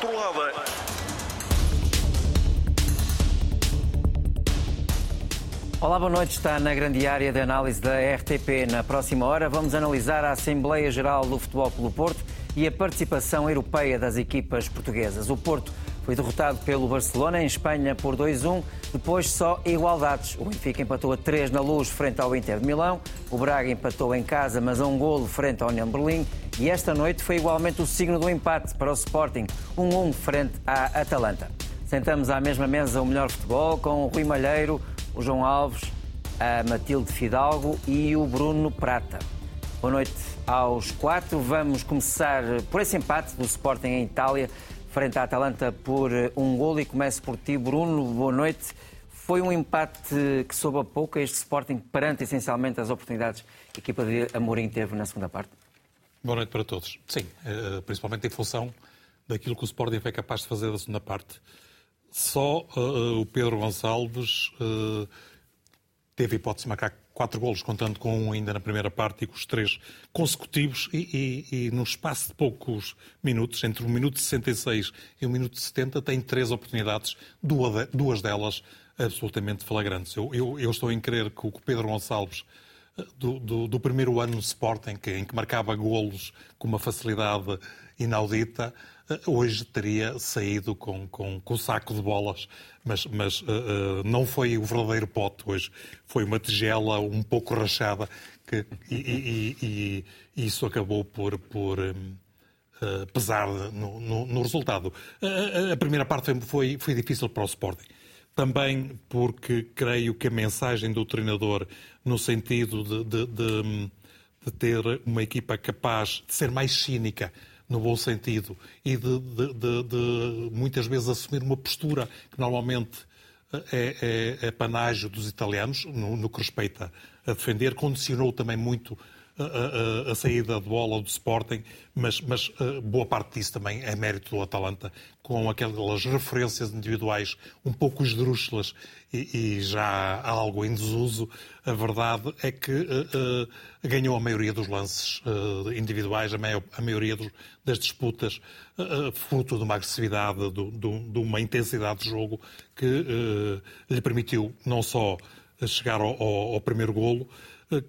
controlada. Olá, boa noite. Está na grande área de análise da RTP. Na próxima hora vamos analisar a Assembleia Geral do Futebol Clube Porto e a participação europeia das equipas portuguesas. O Porto foi derrotado pelo Barcelona em Espanha por 2-1, depois só igualdades. O Benfica empatou a 3 na luz frente ao Inter de Milão, o Braga empatou em casa, mas a um golo frente ao União Berlim e esta noite foi igualmente o signo do empate para o Sporting, 1-1 frente à Atalanta. Sentamos à mesma mesa o melhor futebol com o Rui Malheiro, o João Alves, a Matilde Fidalgo e o Bruno Prata. Boa noite aos quatro. Vamos começar por esse empate do Sporting em Itália, frente à Atalanta por um golo. E começo por ti, Bruno. Boa noite. Foi um empate que soube a pouco este Sporting perante essencialmente as oportunidades que a equipa de Amorim teve na segunda parte? Boa noite para todos. Sim, eh, principalmente em função daquilo que o Sporting foi capaz de fazer da segunda parte. Só uh, o Pedro Gonçalves uh, teve hipótese de marcar quatro golos, contando com um ainda na primeira parte e com os três consecutivos, e, e, e no espaço de poucos minutos, entre o minuto 66 e o minuto 70, tem três oportunidades, duas, duas delas absolutamente flagrantes. Eu, eu, eu, estou em crer que o Pedro Gonçalves, do, do, do primeiro ano no Sporting, que, em que marcava golos com uma facilidade inaudita, hoje teria saído com, com, com o saco de bolas, mas, mas uh, uh, não foi o verdadeiro pote hoje, foi uma tigela um pouco rachada que, e, e, e, e isso acabou por, por um, uh, pesar no, no, no resultado. a primeira parte foi, foi difícil para o Sporting. Também porque creio que a mensagem do treinador, no sentido de, de, de, de ter uma equipa capaz de ser mais cínica, no bom sentido, e de, de, de, de, muitas vezes assumir uma postura que normalmente é, é, é panágio dos italianos, no, no, que respeita a defender, condicionou também muito a, a, a, saída de bola do Sporting, mas, mas uh, boa parte disso também é mérito do Atalanta, com aquelas referências individuais um pouco esdrúxulas e, e já algo em desuso. A verdade é que uh, uh, ganhou a maioria dos lances individuais, a, maior, a maioria dos, das disputas, fruto de uma agressividade, do, do, de uma intensidade de jogo que lhe permitiu não só chegar ao, ao, ao primeiro golo,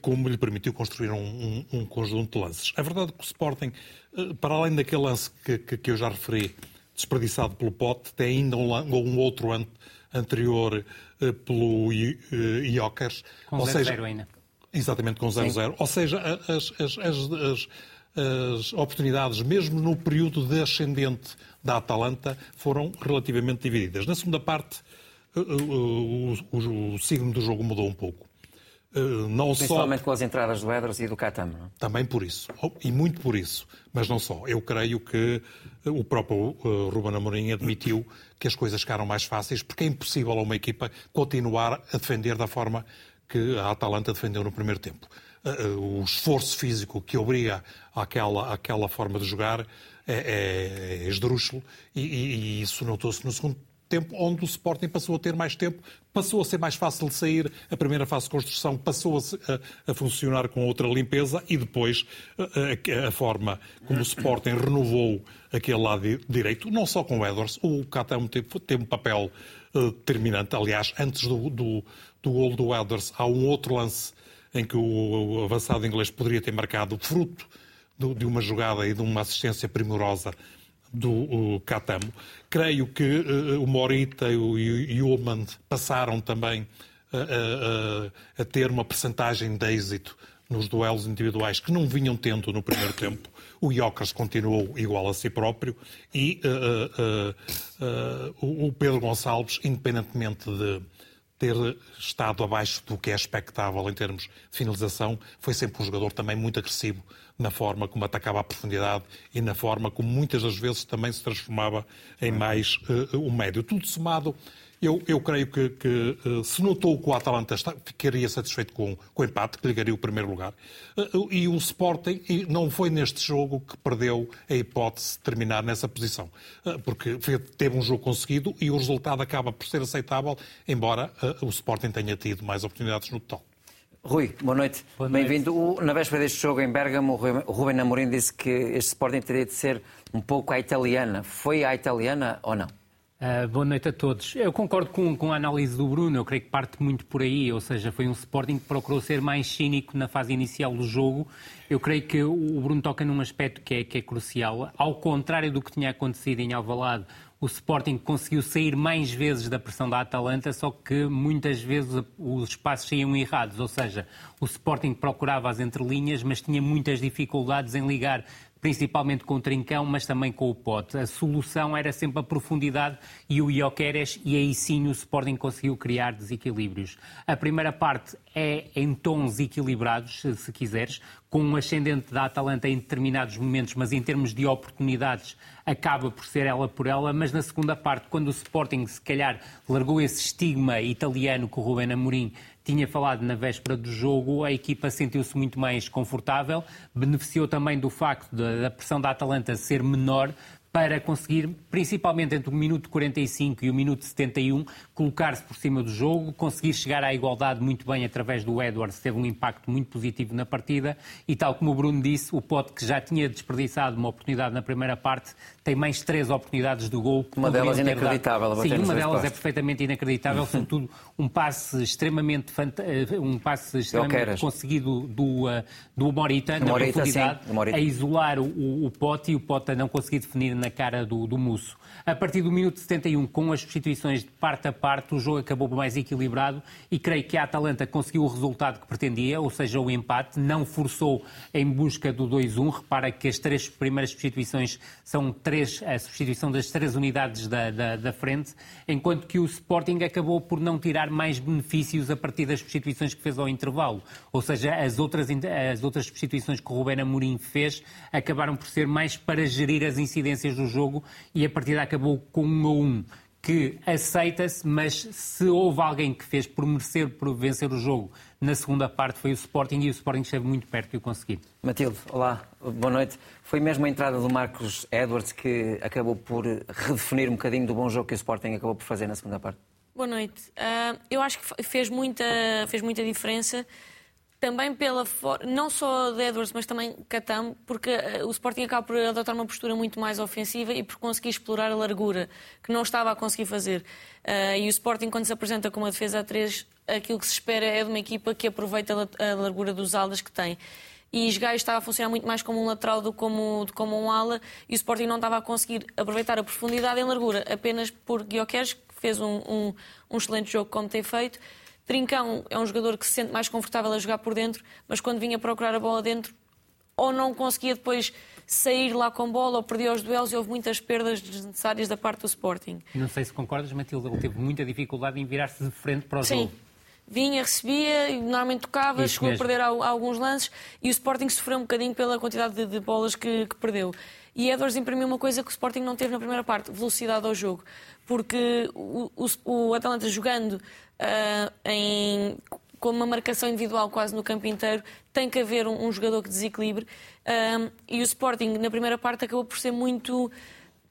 como lhe permitiu construir um, um, um, conjunto de lances. É verdade que o Sporting, eh, para além daquele lance que, que, que eu já referi, desperdiçado pelo Pote, tem ainda um, um outro an, anterior uh, pelo Iokers. Com 0-0 ainda. Exatamente, com 0-0. Ou seja, as, as, as, as oportunidades, mesmo no período de ascendente da Atalanta, foram relativamente divididas. Na segunda parte, o, o, o, o signo do jogo mudou um pouco. Eh, não Principalmente só... com as entradas do Edros e do Catam. Não? É? Também por isso, e muito por isso, mas não só. Eu creio que eh, o próprio uh, Ruben Amorim admitiu que as coisas ficaram mais fáceis, porque é impossível a uma equipa continuar a defender da forma que a Atalanta defendeu no primeiro tempo. Uh, o esforço físico que obriga àquela, àquela forma de jogar é, é, é esdrúxulo e, e, e isso notou-se no segundo tempo onde o Sporting passou a ter mais tempo, passou a ser mais fácil de sair, a primeira fase de construção passou a, a funcionar com outra limpeza e depois a, a, forma como o Sporting renovou aquele lado direito, não só com o Edwards, o Catam teve, teve um papel uh, determinante. Aliás, antes do, do, do gol do Edwards, há um outro lance em que o, avançado inglês poderia ter marcado fruto de uma jogada e de uma assistência primorosa do Catamo. Creio que uh, o Morita e o Ullman passaram também a, a, a ter uma percentagem de êxito nos duelos individuais que não vinham tendo no primeiro tempo. O Jokers continuou igual a si próprio e uh, uh, o Pedro Gonçalves, independentemente de ter estado abaixo do que é expectável em termos de finalização, foi sempre um jogador também muito agressivo na forma como atacava a profundidade e na forma como muitas das vezes também se transformava em mais uh, um médio. Tudo somado, eu, eu creio que, que uh, se notou que o Atalanta está, ficaria satisfeito com, com o empate, que ligaria o primeiro lugar, uh, e o Sporting e não foi neste jogo que perdeu a hipótese de terminar nessa posição, porque teve um jogo conseguido e o resultado acaba por ser aceitável, embora o Sporting tenha tido mais oportunidades no total. Rui, boa noite. noite. Bem-vindo. Na véspera deste jogo em Bergamo, o Rubem Namorim disse que este Sporting teria de ser um pouco à italiana. Foi à italiana ou não? Uh, boa noite a todos. Eu concordo com, com a análise do Bruno, eu creio que parte muito por aí, ou seja, foi um Sporting que procurou ser mais cínico na fase inicial do jogo. Eu creio que o Bruno toca num aspecto que é, que é crucial. Ao contrário do que tinha acontecido em Alvalade, o Sporting conseguiu sair mais vezes da pressão da Atalanta, só que muitas vezes os espaços saíam errados, ou seja, o Sporting procurava as entrelinhas, mas tinha muitas dificuldades em ligar principalmente com o Trincão, mas também com o Pote. A solução era sempre a profundidade e o Ioqueres, e aí sim o Sporting conseguiu criar desequilíbrios. A primeira parte é em tons equilibrados, se quiseres, com um ascendente da Atalanta em determinados momentos, mas em termos de oportunidades acaba por ser ela por ela, mas na segunda parte, quando o Sporting se calhar largou esse estigma italiano que o Rubén Amorim tinha falado na véspera do jogo, a equipa sentiu-se muito mais confortável, beneficiou também do facto da pressão da Atalanta ser menor, para conseguir, principalmente entre o minuto 45 e o minuto 71, colocar-se por cima do jogo, conseguir chegar à igualdade muito bem através do Edwards, teve um impacto muito positivo na partida e tal como o Bruno disse, o Pote que já tinha desperdiçado uma oportunidade na primeira parte, tem mais três oportunidades de gol. Uma delas inacreditável. Sim, uma delas é perfeitamente inacreditável, sobretudo um passe extremamente. Eh, um passe extremamente conseguido do, uh, do Morita, na Morita, profundidade, sim, a isolar o, o Pote e o Pote a não conseguir definir na cara do, do Musso. A partir do minuto 71, com as substituições de parte a parte, o jogo acabou mais equilibrado e creio que a Atalanta conseguiu o resultado que pretendia, ou seja, o empate, não forçou em busca do 2-1. Repara que as três primeiras substituições são três, a substituição das três unidades da, da, da frente, enquanto que o Sporting acabou por não tirar mais benefícios a partir das substituições que fez ao intervalo. Ou seja, as outras, as outras substituições que o Rubén Amorim fez acabaram por ser mais para gerir as incidências do jogo e a partir da acabou com um a um que aceita-se, mas se houve alguém que fez por merecer por vencer o jogo na segunda parte foi o Sporting e o Sporting esteve muito perto de o conseguir. Matilde, olá, boa noite. Foi mesmo a entrada do Marcos Edwards que acabou por redefinir um bocadinho do bom jogo que o Sporting acabou por fazer na segunda parte? Boa noite. Uh, eu acho que fez muita, fez muita diferença também pela não só de Edwards, mas também Catam, porque eh, o Sporting acaba por adotar uma postura muito mais ofensiva e por conseguir explorar a largura, que não estava a conseguir fazer. Uh, e o Sporting, quando se apresenta com uma defesa a 3, aquilo que se espera é de uma equipa que aproveita a largura dos alas que tem. E Esgaio estava a funcionar muito mais como um lateral do que como, do como um ala, e o Sporting não estava a conseguir aproveitar a profundidade em largura, apenas por Guioqueres, que fez um, um, um excelente jogo como tem feito, Trincão é um jogador que se sente mais confortável a jogar por dentro, mas quando vinha procurar a bola dentro, ou não conseguia depois sair lá com bola, ou perdia os duelos e houve muitas perdas desnecessárias da parte do Sporting. Não sei se concordas, Matilde, ele teve muita dificuldade em virar-se de frente para o Sim. jogo. Vinha, recebia, normalmente tocava, Isso chegou mesmo. a perder alguns lances e o Sporting sofreu um bocadinho pela quantidade de, de bolas que, que perdeu. E Edwards imprimiu uma coisa que o Sporting não teve na primeira parte, velocidade ao jogo. Porque o, o, o Atalanta jogando uh, em, com uma marcação individual quase no campo inteiro, tem que haver um, um jogador que desequilibre. Uh, e o Sporting, na primeira parte, acabou por ser muito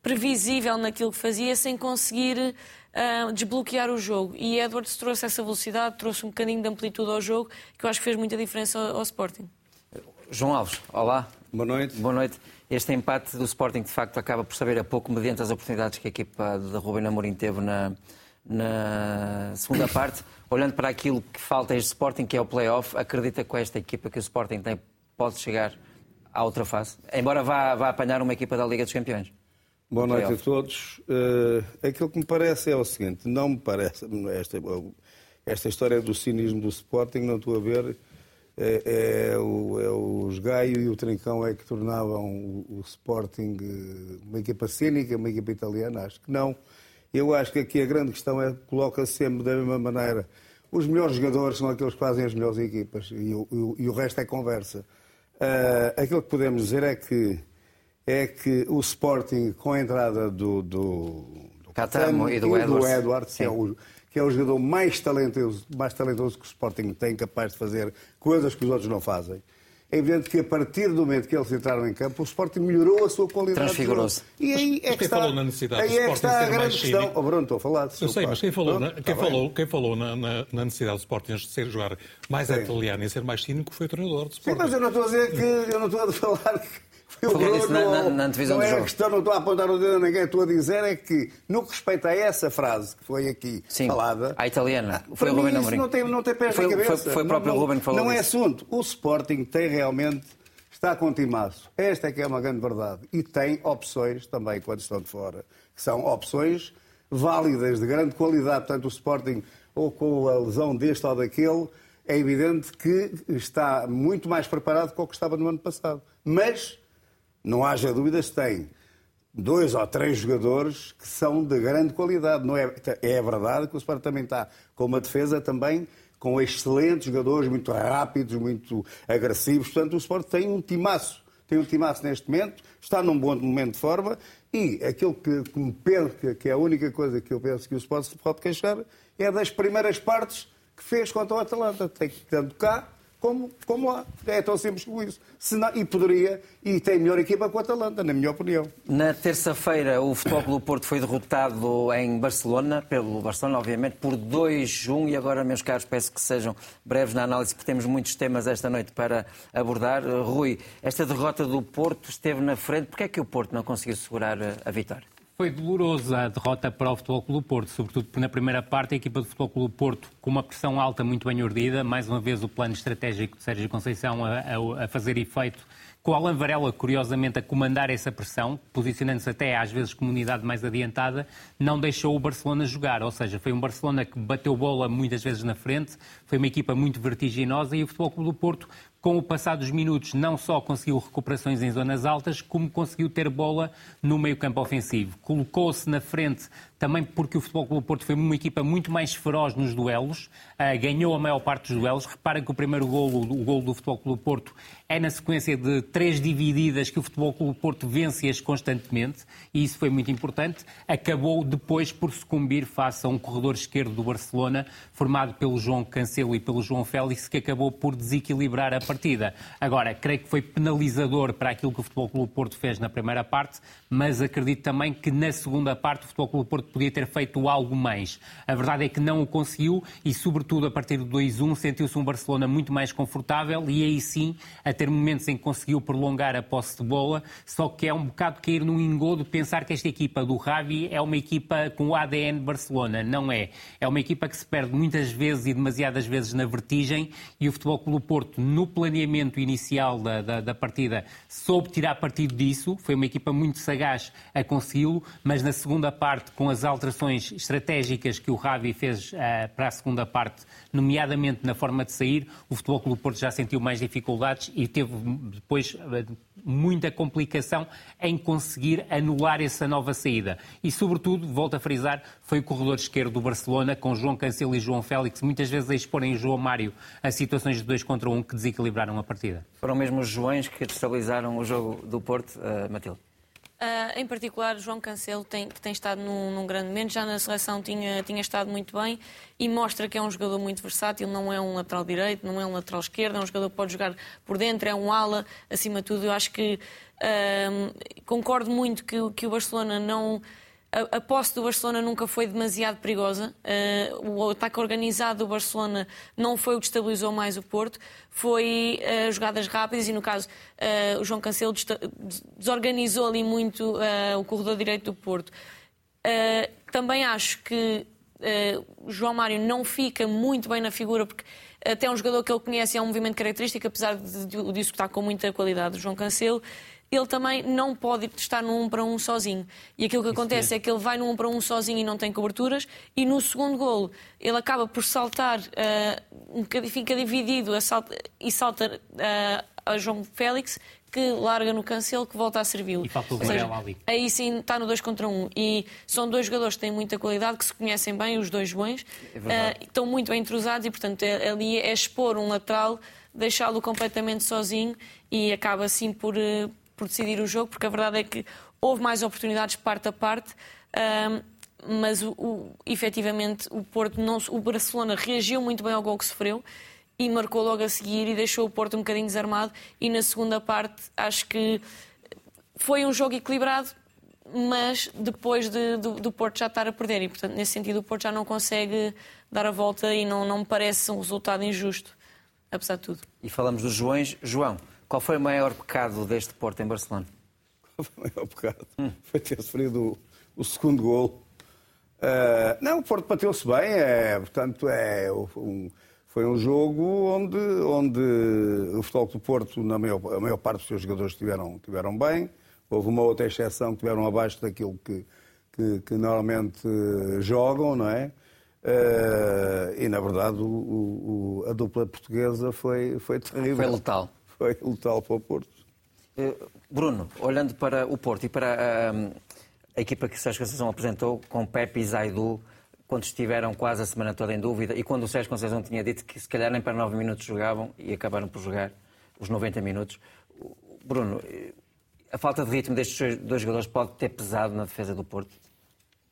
previsível naquilo que fazia, sem conseguir uh, desbloquear o jogo. E Edwards trouxe essa velocidade, trouxe um bocadinho de amplitude ao jogo, que eu acho que fez muita diferença ao, ao Sporting. João Alves, olá. Boa noite. Boa noite. Este empate do Sporting, de facto, acaba por saber a pouco mediante as oportunidades que a equipa de Rubem Amorim teve na, na segunda parte. Olhando para aquilo que falta a este Sporting, que é o play-off, acredita que com esta equipa que o Sporting tem pode chegar à outra fase? Embora vá, vá apanhar uma equipa da Liga dos Campeões. Boa noite a todos. Uh, aquilo que me parece é o seguinte, não me parece, esta, esta história do cinismo do Sporting, não estou a ver é, é, o, é os Gaio e o Trincão é que tornavam o, o, Sporting eh, uma equipa cínica, uma equipa italiana? Acho que não. Eu acho que aqui a grande questão é coloca -se sempre da mesma maneira. Os melhores jogadores são aqueles que fazem as melhores equipas e o, e o resto é conversa. Uh, aquilo que podemos dizer é que é que o Sporting, com a entrada do, do, do Catamo e do, Edwards, do Edwards que é o que é o jogador mais talentoso, mais talentoso que o Sporting tem, capaz de fazer coisas que os outros não fazem. é evidente que a partir do momento que eles entraram em campo, o Sporting melhorou a sua qualidade. Transfigurou-se. E aí é que está, falou na necessidade aí é que Sporting está a ser grande mais questão. cínico? Oh, Bruno, estou a falar. Eu sei, mas quem falou, na, quem bem. falou, quem falou na, na- na necessidade do Sporting de ser jogar mais Sim. italiano e ser mais cínico foi o treinador do Sim, Sporting. mas eu não estou a dizer que. Eu não estou a falar que. Foi o Falou na- na- na antevisão não do é jogo. a questão, não estou a apontar o dedo a ninguém, estou a dizer é que, no que respeita a essa frase que foi aqui Sim, falada. à italiana. Foi para o Ruben Amorim. não tem, não tem pés Foi- na foi- cabeça. foi o próprio não, não- Ruben que falou Não é assunto. O Sporting tem realmente. Está com timaço. Esta é que é uma grande verdade. E tem opções também quando estão de fora. Que são opções válidas, de grande qualidade. Portanto, o Sporting, ou com a lesão deste ou daquele, é evidente que está muito mais preparado que o que estava no ano passado. Mas, não haja dúvidas, tem dois ou três jogadores que são de grande qualidade. Não é, é verdade que o Sporting também está com uma defesa também com excelentes jogadores, muito rápidos, muito agressivos. Portanto, o Sport tem um timaço. Tem um timaço neste momento, está num bom momento de forma e aquilo que, que me penso, que- é a única coisa que eu penso que o Sport se pode queixar é das primeiras partes que fez contra o Atalanta. Tem que tanto cá como, como. É tão simples como isso. Senão- e poderia, e tem melhor equipa que o Atalanta, na minha opinião. Na terça-feira, o Futebol Clube Porto foi derrotado em Barcelona, pelo Barcelona, obviamente, por 2-1. E agora, meus caros, peço que sejam breves na análise, porque temos muitos temas esta noite para abordar. Rui, esta derrota do Porto esteve na frente. Porquê é que o Porto não conseguiu segurar uh, a vitória? Foi dolorosa a derrota para o Futebol Clube do Porto, sobretudo na primeira parte. A equipa do Futebol Clube do Porto, com uma pressão alta muito bem urdida, mais uma vez o plano estratégico de Sérgio Conceição a, a- a fazer efeito, com o Alan Varela, curiosamente, a comandar essa pressão, posicionando-se até às vezes como unidade mais adiantada, não deixou o Barcelona jogar, ou seja, foi um Barcelona que bateu bola muitas vezes na frente, foi uma equipa muito vertiginosa e o Futebol Clube do Porto com o passar dos minutos, não só conseguiu recuperações em zonas altas, como conseguiu ter bola no meio-campo ofensivo. Colocou-se na frente também porque o Futebol Clube Porto foi uma equipa muito mais feroz nos duelos, ah, ganhou a maior parte dos duelos. Repara que o primeiro golo, o golo do Futebol Clube Porto, é na sequência de três divididas que o Futebol Clube Porto vence-as constantemente, e isso foi muito importante. Acabou depois por sucumbir face a um corredor esquerdo do Barcelona, formado pelo João Cancelo e pelo João Félix, que acabou por desequilibrar a partida. Agora, creio que foi penalizador para aquilo que o Futebol Clube Porto fez na primeira parte, mas acredito também que na segunda parte o Futebol Clube Porto podia ter feito algo mais. A verdade é que não o conseguiu e, sobretudo, a partir do 2-1 sentiu-se um Barcelona muito mais confortável e aí sim a ter momentos em que conseguiu prolongar a posse de bola, só que é um bocado cair num engodo pensar que esta equipa do Ravi é uma equipa com o ADN Barcelona. Não é. É uma equipa que se perde muitas vezes e demasiadas vezes na vertigem e o Futebol Clube Porto, no planeamento inicial da, da, da partida, soube tirar partido disso. Foi uma equipa muito sagaz a consegui-lo, mas na segunda parte, com as alterações estratégicas que o Ravi fez ah, para a segunda parte, nomeadamente na forma de sair, o Futebol Clube Porto já sentiu mais dificuldades e teve depois ah, muita complicação em conseguir anular essa nova saída. E, sobretudo, volto a frisar, foi o corredor esquerdo do Barcelona, com João Cancelo e João Félix, muitas vezes a exporem João Mário a situações de dois contra um que desequilibraram a partida. Foram mesmo os Joões que destabilizaram o jogo do Porto, uh, Matilde? Ah, em particular, João Cancelo, tem, que tem estado num, num grande momento, já na seleção tinha, tinha estado muito bem e mostra que é um jogador muito versátil, não é um lateral direito, não é um lateral esquerdo, é um jogador que pode jogar por dentro, é um ala, acima de tudo. Eu acho que ah, concordo muito que, que o Barcelona não. A, a posse do Barcelona nunca foi demasiado perigosa. Ah, o ataque organizado do Barcelona não foi o que estabilizou mais o Porto. Foi ah, jogadas rápidas e, no caso, ah, o João Cancelo desorganizou ali muito o corredor direito do Porto. Também acho que João Mário não fica muito bem na figura, porque até é um jogador que ele conhece é um movimento característico, apesar de, de, disso está com muita qualidade, o João Cancelo. Ele também não pode estar num 1 para 1 sozinho. E aquilo que acontece é que ele vai num 1 para 1 sozinho e não tem coberturas. E no segundo golo, ele acaba por saltar, um bocadinho, fica dividido a salta- e salta ah, a João Félix, que larga no cancelo, que volta a servi-lo. E falta o Ou seja, Varela ali. Aí sim está no 2 contra 1. Um. E são dois jogadores que têm muita qualidade, que se conhecem bem, os dois bons. verdade. Ah, estão muito bem entrosados e, portanto, é- ali é expor um lateral, deixá-lo completamente sozinho e acaba assim por, eh, por decidir o jogo, porque a verdade é que houve mais oportunidades parte a parte. ah, mas o, o- efetivamente o Porto não, o Barcelona reagiu muito bem ao gol que sofreu e marcou logo a seguir e deixou o Porto um bocadinho desarmado. E na segunda parte, acho que foi um jogo equilibrado, mas depois de, do, do, Porto já estar a perder. E, portanto, nesse sentido, o Porto já não consegue dar a volta e não, não me parece um resultado injusto, apesar de tudo. E falamos dos Joões. João, qual foi o maior pecado deste Porto em Barcelona? Qual foi o maior pecado? Hum. Foi ter sofrido o, o segundo gol. Uh, não, o Porto bateu-se bem, é, portanto, é um, foi um jogo onde, onde o futebol do Porto, na maior, a maior parte dos seus jogadores estiveram, estiveram bem. Houve uma outra exceção que estiveram abaixo daquilo que, que, que normalmente jogam, não é? Uh, e, na verdade, o, o, a dupla portuguesa foi, foi terrível. Foi letal. Foi letal para o Porto. Uh, Bruno, olhando para o Porto e para a, a equipa que Sérgio Conceição apresentou, com Pepe e Zaidu, quando estiveram quase a semana toda em dúvida, e quando o Sérgio Conceição tinha dito que se calhar nem para 9 minutos jogavam e acabaram por jogar os 90 minutos. Bruno, a falta de ritmo destes dois jogadores pode ter pesado na defesa do Porto?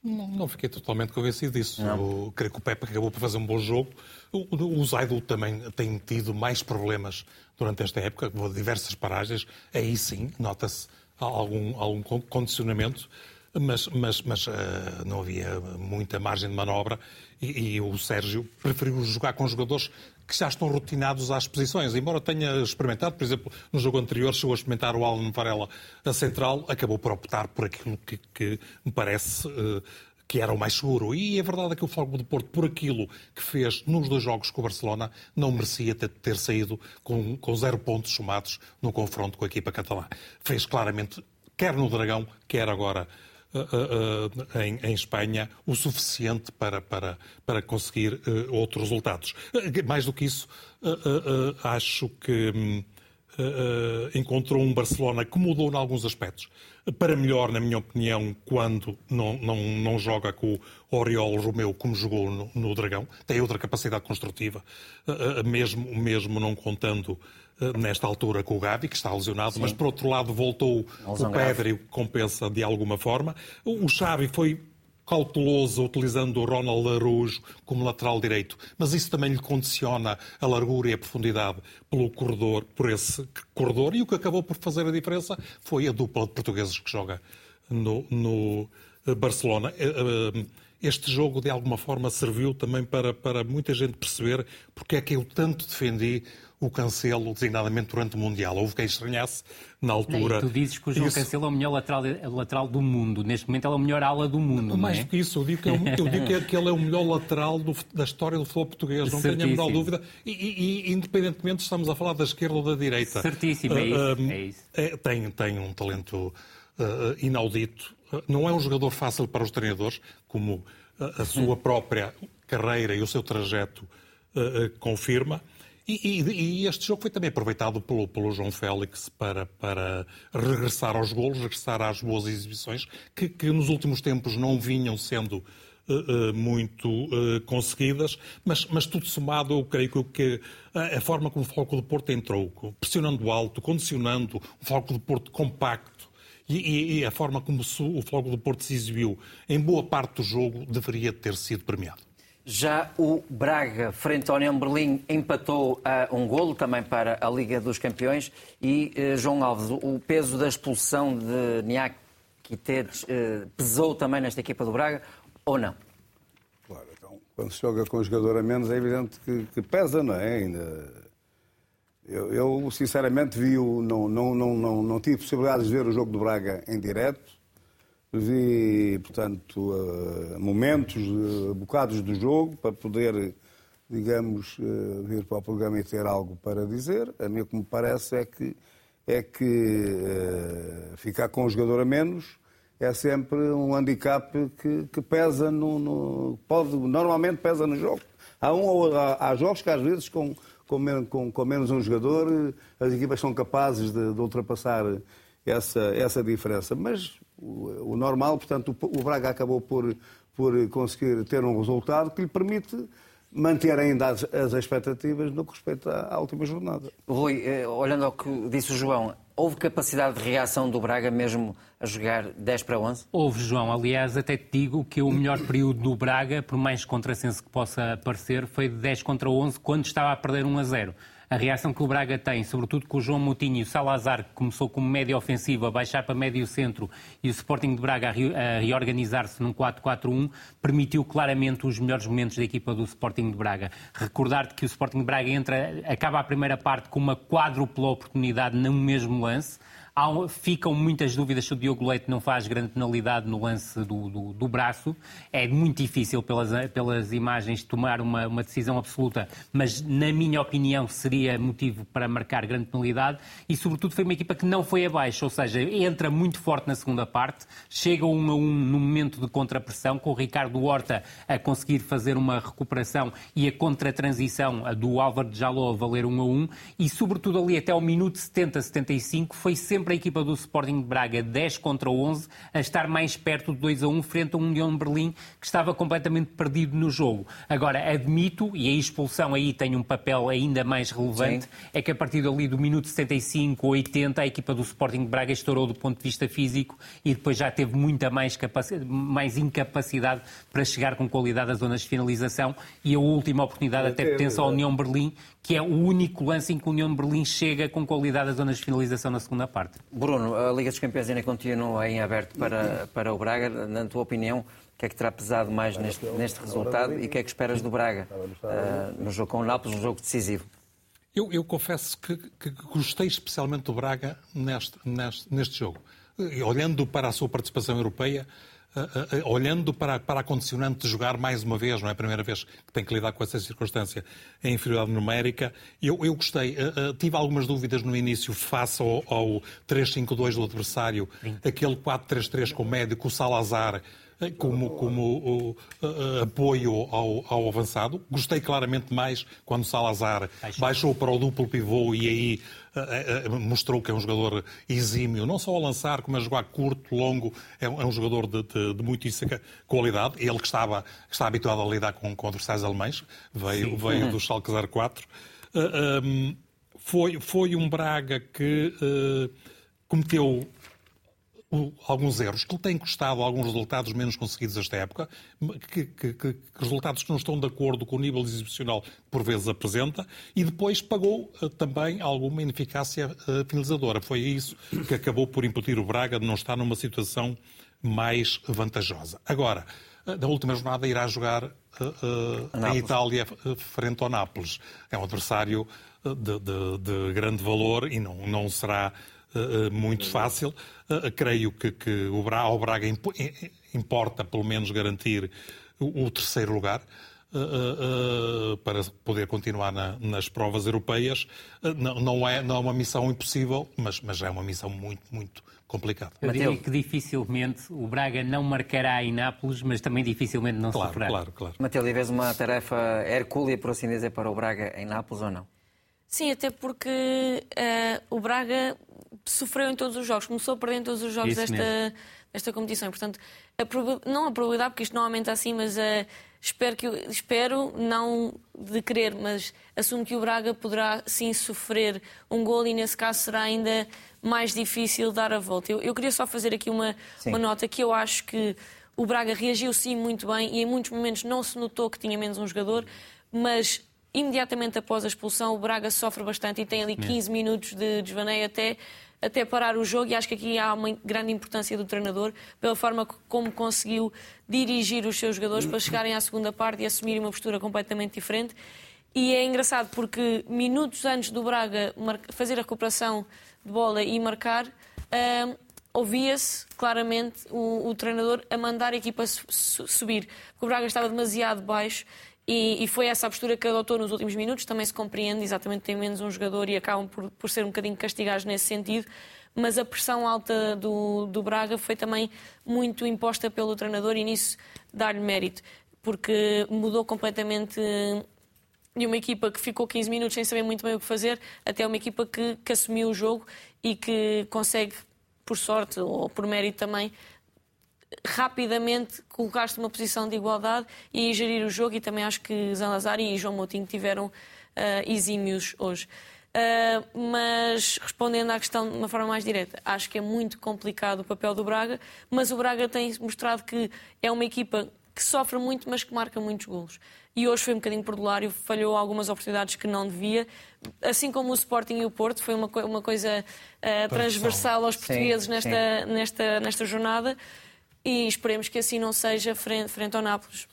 Não, não fiquei totalmente convencido disso. Eu creio que o Pepe acabou por fazer um bom jogo. O, o Zaidu também tem tido mais problemas durante esta época, diversas paragens. Aí sim, nota-se algum, algum condicionamento mas, mas, mas uh, não havia muita margem de manobra e, e, o Sérgio preferiu jogar com jogadores que já estão rotinados às posições. Embora tenha experimentado, por exemplo, no jogo anterior chegou a experimentar o Alan Varela a central, acabou por optar por aquilo que, que me parece uh, que era o mais seguro. E a verdade é que o Fogo do Porto, por aquilo que fez nos dois jogos com o Barcelona, não merecia ter, ter saído com, com zero pontos somados no confronto com a equipa catalã. Fez claramente, quer no Dragão, quer agora uh, em, em, Espanha o suficiente para, para, para conseguir outros resultados. mais do que isso, acho que hum, encontrou um Barcelona que mudou em alguns aspectos. Para melhor, na minha opinião, quando não, não, não joga com o Oriol Romeu como jogou no, no Dragão. Tem outra capacidade construtiva, mesmo, mesmo não contando nesta altura com o Gavi, que está lesionado, Sim. mas por outro lado voltou o Pedri, que compensa de alguma forma. O Xavi foi cauteloso utilizando o Ronald Araújo como lateral direito, mas isso também lhe condiciona a largura e a profundidade pelo corredor, por esse corredor, e o que acabou por fazer a diferença foi a dupla de portugueses que joga no, no eh, Barcelona. Este jogo, de alguma forma, serviu também para, para muita gente perceber porque é que eu tanto defendi o Cancelo, designadamente durante o Mundial. Houve quem estranhasse na altura. E tu dizes que o João isso... Cancelo é o melhor lateral, lateral do mundo. Neste momento ele é o melhor ala do mundo. Mais é? do que isso, eu digo que, é, eu digo que, é, que ele é o melhor lateral do, da história do futebol português. Não tenho a menor dúvida. E, e, e, independentemente estamos a falar da esquerda ou da direita. Certíssimo, é isso. Uh, é isso. É, tem, tem um talento uh, inaudito. Não é um jogador fácil para os treinadores, como a sua própria carreira e o seu trajeto confirma. E, e, e, este jogo foi também aproveitado pelo, pelo João Félix para, para regressar aos golos, regressar às boas exibições, que, que nos últimos tempos não vinham sendo uh, uh, muito uh, conseguidas, mas, mas, tudo somado, eu creio que, que a, a, forma como o Foco do Porto entrou, pressionando alto, condicionando, o Foco do Porto compacto, e, e, a forma como o Fogo do Porto se exibiu em boa parte do jogo deveria ter sido premiado. Já o Braga, frente ao União Berlim, empatou a um golo também para a Liga dos Campeões. E, eh, João Alves, o peso da expulsão de Niak Tedes eh, pesou também nesta equipa do Braga ou não? Claro, então, quando se joga com um jogador a menos, é evidente que, que pesa, não é? Ainda... Eu, eu, sinceramente, vi o, não, não, não, não, não tive possibilidade de ver o jogo do Braga em direto vi, portanto, uh, momentos, uh, bocados do jogo para poder, digamos, uh, vir para o programa e ter algo para dizer. A mim o que me parece é que, é que ficar com um jogador a menos é sempre um handicap que, que pesa no, no, pode, normalmente pesa no jogo. Há, um, há, há jogos que às vezes com, com, com, com, menos um jogador as equipas são capazes de, de ultrapassar essa, essa diferença. Mas o, o normal, portanto, o, o Braga acabou por, por conseguir ter um resultado que lhe permite manter ainda as, as expectativas no que respeita à, à última jornada. Rui, eh, olhando ao que disse o João, houve capacidade de reação do Braga mesmo a jogar 10 para 11? Houve, João. Aliás, até te digo que o melhor período do Braga, por mais contrassenso que possa parecer, foi de 10 contra 11, quando estava a perder 1 a 0 a reação que o Braga tem, sobretudo com o João Moutinho e o Salazar, que começou como médio ofensivo, a baixar para médio centro, e o Sporting de Braga a reorganizar-se num 4-4-1, permitiu claramente os melhores momentos da equipa do Sporting de Braga. Recordar-te que o Sporting de Braga entra, acaba a primeira parte com uma quádrupla oportunidade no mesmo lance, Ficam muitas dúvidas se o Diogo Leite não faz grande penalidade no lance do, do, do braço. É muito difícil pelas, pelas imagens tomar uma, uma, decisão absoluta, mas na minha opinião seria motivo para marcar grande penalidade e sobretudo foi uma equipa que não foi abaixo, ou seja, entra muito forte na segunda parte, chega um a um no momento de contrapressão, com o Ricardo Horta a conseguir fazer uma recuperação e a contra-transição do Álvaro de Jaló a valer um a um e sobretudo ali até o minuto 70, 75 foi sempre sempre a equipa do Sporting de Braga 10 contra 11 a estar mais perto de 2 a 1 frente a um União de Berlim que estava completamente perdido no jogo. Agora, admito, e a expulsão aí tem um papel ainda mais relevante, Sim. é que a partir dali do minuto 75 ou 80 a equipa do Sporting de Braga estourou do ponto de vista físico e depois já teve muita mais, capacidade, mais incapacidade para chegar com qualidade às zonas de finalização e a última oportunidade até pertence ao União Berlim, que é o único lance em que o União de Berlim chega com qualidade às zonas de finalização na segunda parte. Bruno, a Liga dos Campeões ainda continua em aberto para, para o Braga. Na tua opinião, o que é que terá pesado mais neste, neste resultado e o que é que esperas do Braga uh, no jogo com o Nápoles, um jogo decisivo? Eu, eu confesso que, que, gostei especialmente do Braga neste, neste, neste jogo. Olhando para a sua participação europeia, uh, uh, olhando para, para a condicionante de jogar mais uma vez, não é a primeira vez que tem que lidar com essa circunstância, em inferioridade numérica, eu, eu gostei. Uh, tive algumas dúvidas no início face ao, ao 3-5-2 do adversário, Sim. aquele 4-3-3 com o médico, o Salazar como, como uh, apoio ao, ao, avançado. Gostei claramente mais quando Salazar baixou para o duplo pivô e aí uh, uh, mostrou que é um jogador exímio, não só a lançar, como a jogar curto, longo. É, é um jogador de, de, de muitíssima qualidade. Ele que estava, está habituado a lidar com, com adversários alemães, veio, veio uhum. do Schalke 04. Um, foi, foi um Braga que cometeu alguns erros que lhe têm custado alguns resultados menos conseguidos esta época, que, que, que, resultados que não estão de acordo com o nível exibicional que por vezes apresenta, e depois pagou uh, também alguma ineficácia uh, finalizadora. Foi isso que acabou por impedir o Braga de não estar numa situação mais vantajosa. Agora, uh, na última jornada irá jogar em Itália frente ao Nápoles. É um adversário de, de, de grande valor e não, não será uh, muito fácil. Uh, creio que, que o Braga, ao Braga importa, pelo menos, garantir o, o terceiro lugar. Uh, uh, para poder continuar na, nas provas europeias. Uh, não, não, é, não é uma missão impossível, mas, mas é uma missão muito, muito complicada. Eu diria que dificilmente o Braga não marcará em Nápoles, mas também dificilmente não claro, sofrerá. Claro, claro. Matilde, vês uma tarefa hercúlea, por assim dizer, para o Braga em Nápoles ou não? Sim, até porque o Braga sofreu em todos os jogos, começou a perder em todos os jogos desta, desta competição. Portanto, a não a probabilidade, porque isto não aumenta assim, mas uh, espero, que, espero, não de querer, mas assumo que o Braga poderá sim sofrer um gol e nesse caso será ainda mais difícil dar a volta. Eu, eu queria só fazer aqui uma, uma nota que eu acho que o Braga reagiu sim muito bem e em muitos momentos não se notou que tinha menos um jogador, mas imediatamente após a expulsão o Braga sofre bastante e tem ali 15 minutos de desvaneio até até parar o jogo e acho que aqui há uma grande importância do treinador pela forma como conseguiu dirigir os seus jogadores para chegarem à segunda parte e assumirem uma postura completamente diferente. E é engraçado porque minutos antes do Braga fazer a recuperação de bola e marcar, hum, ouvia-se claramente o, o, treinador a mandar a equipa subir. Porque o Braga estava demasiado baixo e, e, foi essa a postura que adotou nos últimos minutos. Também se compreende, exatamente, tem menos um jogador e acabam por, por ser um bocadinho castigados nesse sentido. Mas a pressão alta do, do Braga foi também muito imposta pelo treinador e nisso dar-lhe mérito, porque mudou completamente de uma equipa que ficou 15 minutos sem saber muito bem o que fazer, até uma equipa que, que assumiu o jogo e que consegue, por sorte ou por mérito também, rapidamente colocar-se numa posição de igualdade e gerir o jogo e também acho que Zanlazar e João Moutinho tiveram uh, exímios hoje. Uh, mas respondendo à questão de uma forma mais direta, acho que é muito complicado o papel do Braga, mas o Braga tem mostrado que é uma equipa que sofre muito, mas que marca muitos golos. E hoje foi um bocadinho perdulário, falhou algumas oportunidades que não devia, assim como o Sporting e o Porto, foi uma, uma coisa uh, transversal aos portugueses sim, nesta, sim. Nesta, nesta jornada e esperemos que assim não seja frente, frente ao Nápoles.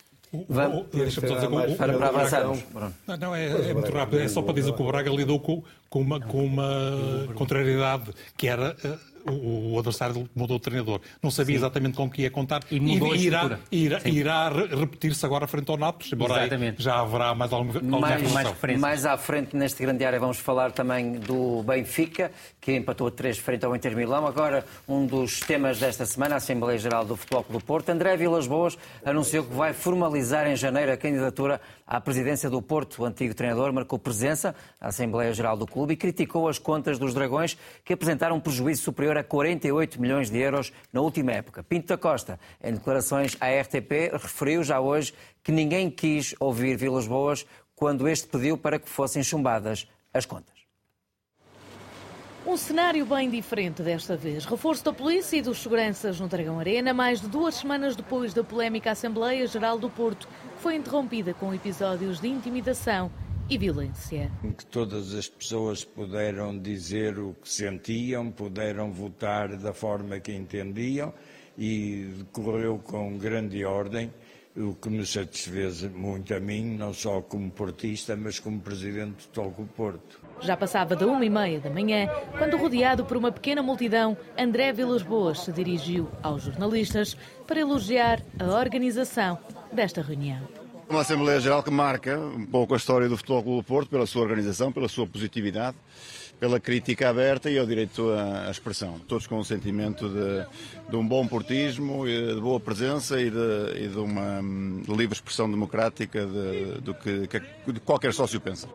Deixa-me só dizer para, para avançarmos. Não, não é, é, muito rápido. É só para dizer que o Braga lidou com, com, uma, com uma contrariedade que era eh, o, adversário mudou o treinador. Não sabia Sim. exatamente com que ia contar. E mudou e, irá, irá, irá repetir-se agora frente ao Nápoles, embora exatamente. já haverá mais alguma, mais, mais, mais à frente, neste grande área, vamos falar também do Benfica, que empatou a 3 frente ao Inter Milão. Agora, um dos temas desta semana, a Assembleia Geral do Futebol Clube do Porto. André Vilas Boas anunciou que vai formalizar em janeiro a candidatura à presidência do Porto. O antigo treinador marcou presença à Assembleia Geral do clube e criticou as contas dos Dragões, que apresentaram um prejuízo superior a 48 milhões de euros na última época. Pinto da Costa, em declarações à RTP, referiu já hoje que ninguém quis ouvir Vilas Boas quando este pediu para que fossem chumbadas as contas. Um cenário bem diferente desta vez. Reforço da polícia e dos seguranças no Dragão Arena, mais de duas semanas depois da polémica Assembleia Geral do Porto, foi interrompida com episódios de intimidação e violência. Que todas as pessoas puderam dizer o que sentiam, puderam votar da forma que entendiam e decorreu com grande ordem o que me satisfez muito a mim, não só como portista, mas como presidente do Toco Porto. Já passava da uma e meia da manhã, quando rodeado por uma pequena multidão, André Vilas Boas se dirigiu aos jornalistas para elogiar a organização desta reunião. Uma Assembleia Geral que marca um pouco a história do Futebol Clube do Porto pela sua organização, pela sua positividade, pela crítica aberta e ao direito à, expressão. Todos com um sentimento de, de um bom portismo, de boa presença e de, e de uma de livre expressão democrática de, do que, que qualquer sócio pensa.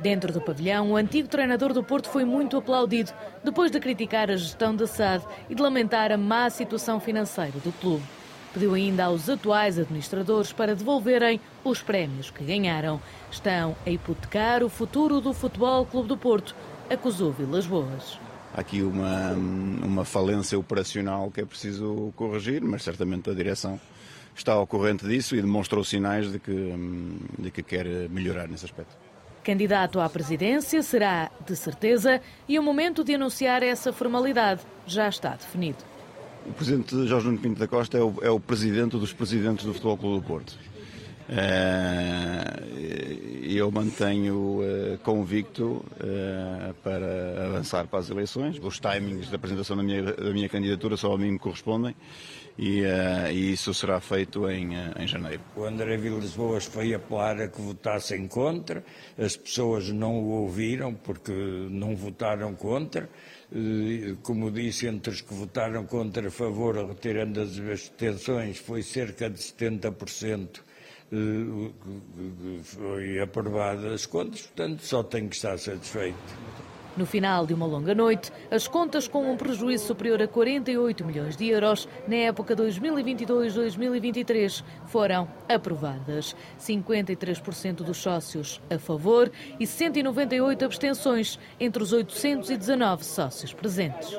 Dentro do pavilhão, o antigo treinador do Porto foi muito aplaudido depois de criticar a gestão da SAD e de lamentar a má situação financeira do clube. Pediu ainda aos atuais administradores para devolverem os prémios que ganharam. Estão a hipotecar o futuro do Futebol Clube do Porto, acusou Vilas Boas. Há aqui uma, uma falência operacional que é preciso corrigir, mas certamente a direção está ao corrente disso e demonstrou sinais de que, de que quer melhorar nesse aspecto. Candidato à presidência será, de certeza, e o momento de anunciar essa formalidade já está definido. O presidente Jorge Nuno Pinto da Costa é o, é o presidente dos presidentes do Futebol Clube do Porto. Eh, eu mantenho uh, convicto uh, para avançar para as eleições. Os timings da apresentação da minha, da minha candidatura só a mim me correspondem e, uh, e isso será feito em, uh, em janeiro. O André Vilas Boas foi apelar a que votassem contra, as pessoas não o ouviram porque não votaram contra. Uh, como disse, entre os que votaram contra a favor, retirando as abstenções, foi cerca de 70% foi aprovada as contas, portanto só tenho que estar satisfeito. No final de uma longa noite, as contas com um prejuízo superior a 48 milhões de euros na época 2022-2023 foram aprovadas. 53% dos sócios a favor e 198 abstenções entre os 819 sócios presentes.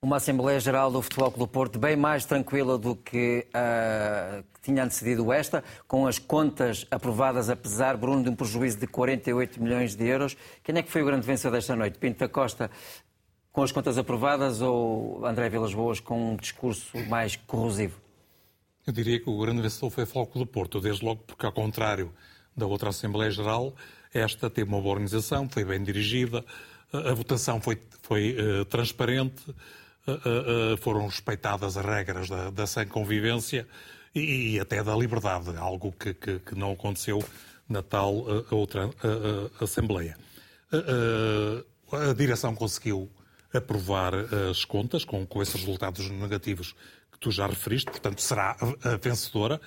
Uma Assembleia Geral do Futebol Clube Porto bem mais tranquila do que uh, tinha antecedido esta, com as contas aprovadas, apesar, Bruno, de um prejuízo de 48 milhões de euros. Quem é que foi o grande vencedor desta noite? Pinto da Costa com as contas aprovadas ou André Vilas Boas com um discurso mais corrosivo? Eu diria que o grande vencedor foi o Floco do Porto, desde logo porque, ao contrário da outra Assembleia Geral, esta teve uma boa organização, foi bem dirigida, a, a votação foi, foi uh, transparente, uh, uh, foram respeitadas as regras da, da sem convivência e, e, até da liberdade, algo que, que, que não aconteceu na tal outra Assembleia. a direção conseguiu aprovar as contas com, com esses resultados negativos que tu já referiste, portanto será a vencedora,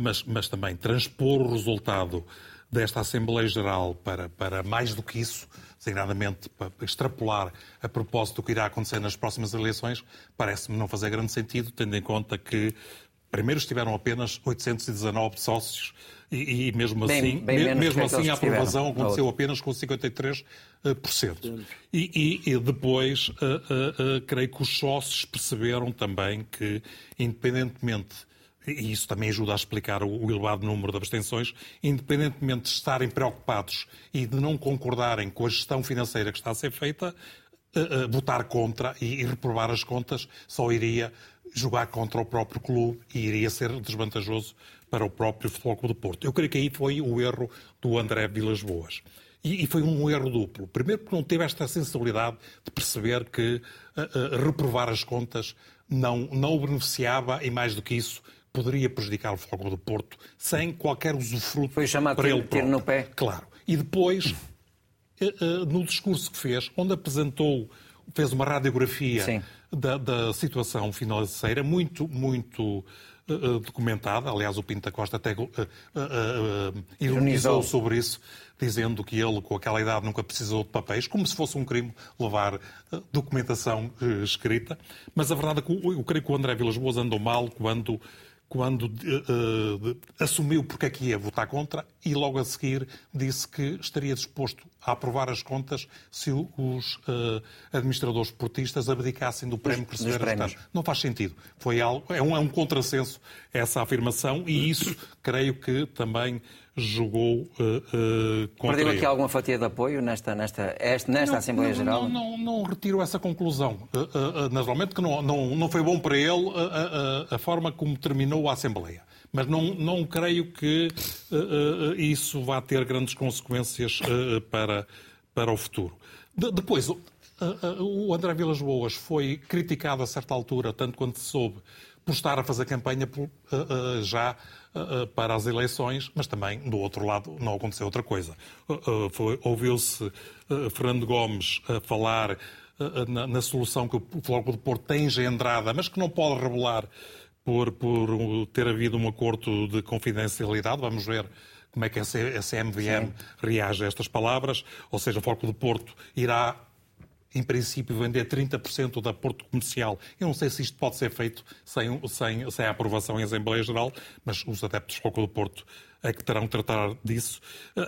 mas, mas também transpor o resultado desta Assembleia Geral para, para mais do que isso, designadamente para extrapolar a propósito do que irá acontecer nas próximas eleições, parece-me não fazer grande sentido, tendo em conta que primeiro estiveram apenas 819 sócios e, e mesmo Bem- assim, bem me- menos mesmo assim a aprovação aconteceu Na apenas com 53%. eh, por cento. E, e- e depois, eh, eh, creio que os sócios perceberam também que, independentemente, e isso também ajuda a explicar o, elevado número de abstenções, independentemente de estarem preocupados e de não concordarem com a gestão financeira que está a ser feita, eh, eh, votar contra e, reprovar as contas só iria jogar contra o próprio clube e iria ser desvantajoso para o próprio Futebol Clube do Porto. Eu creio que aí foi o erro do André Vilas Boas. E, foi um erro duplo. Primeiro porque não teve esta sensibilidade de perceber que eh, eh, reprovar as contas não, não o beneficiava e, mais do que isso, poderia prejudicar o Futebol Clube do Porto sem qualquer usufruto Foi chamado para ele tiro próprio. no pé. Claro. E depois, eh, eh, no discurso que fez, onde apresentou, fez uma radiografia da, da situação financeira muito, muito eh, documentada. Aliás, o Pinto da Costa até eh, eh, Ironizou. sobre isso, dizendo que ele, com aquela idade, nunca precisou de papéis, como se fosse um crime levar documentação escrita. Mas a verdade é que eu, eu creio que o André Vilas Boas andou mal quando quando de- assumiu porque é que ia votar contra e logo a seguir disse que estaria disposto a aprovar as contas se os eh, administradores portistas abdicassem do prémio que receberam. Não faz sentido. Foi algo, é, um, é um contrassenso essa afirmação e isso creio que também jogou eh, eh, contra Perdeu ele. aqui alguma fatia de apoio nesta, nesta, este- nesta Não, Assembleia não, Geral? Não, não, não retiro essa conclusão. Uh, uh, uh, naturalmente que não, não, não foi bom para ele uh, uh, uh, a forma como terminou a Assembleia. Mas não, não creio que uh, uh, uh, isso vá ter grandes consequências uh, uh, para, para o futuro. De- depois, uh, uh, o André Vilas Boas foi criticado a certa altura, tanto quanto se soube, por estar a fazer campanha por, uh, uh, já uh, uh, para as eleições, mas também, do outro lado, não aconteceu outra coisa. Foi- Ouviu-se Fernando Gomes a falar na, na solução que o Clube do Porto tem engendrada, mas que não pode revelar por, por ter havido um acordo de confidencialidade. Vamos ver como é que a CMVM reage a estas palavras. Ou seja, o Clube do Porto irá em princípio, vender 30% da Porto Comercial. Eu não sei se isto pode ser feito sem, sem, sem a aprovação em Assembleia Geral, mas os adeptos do do Porto é que terão que tratar disso.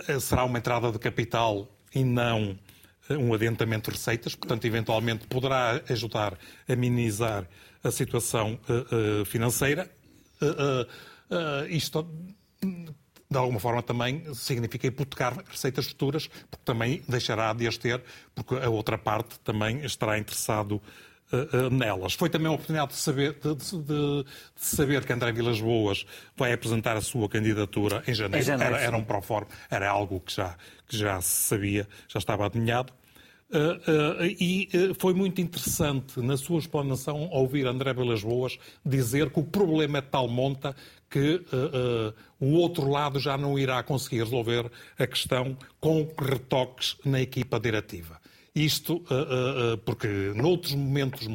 Eh, Será uma entrada de capital e não eh, um adiantamento de receitas, portanto, eventualmente poderá ajudar a minimizar a situação eh, eh, financeira. Eh, eh, eh, isto de alguma forma também significa hipotecar receitas futuras, porque também deixará de as ter, porque a outra parte também estará interessado eh, eh, nelas. Foi também a oportunidade de saber, de, de- de- saber que André Vilas Boas vai apresentar a sua candidatura em janeiro. Em janeiro, era, era um proforma, era algo que já, que já se sabia, já estava adivinhado. Uh, uh, e uh, foi muito interessante na sua explanação ouvir André Vilas Boas dizer que o problema é de tal monta que uh, uh, o outro lado já não irá conseguir resolver a questão com retoques na equipa diretiva. Isto uh, porque noutros momentos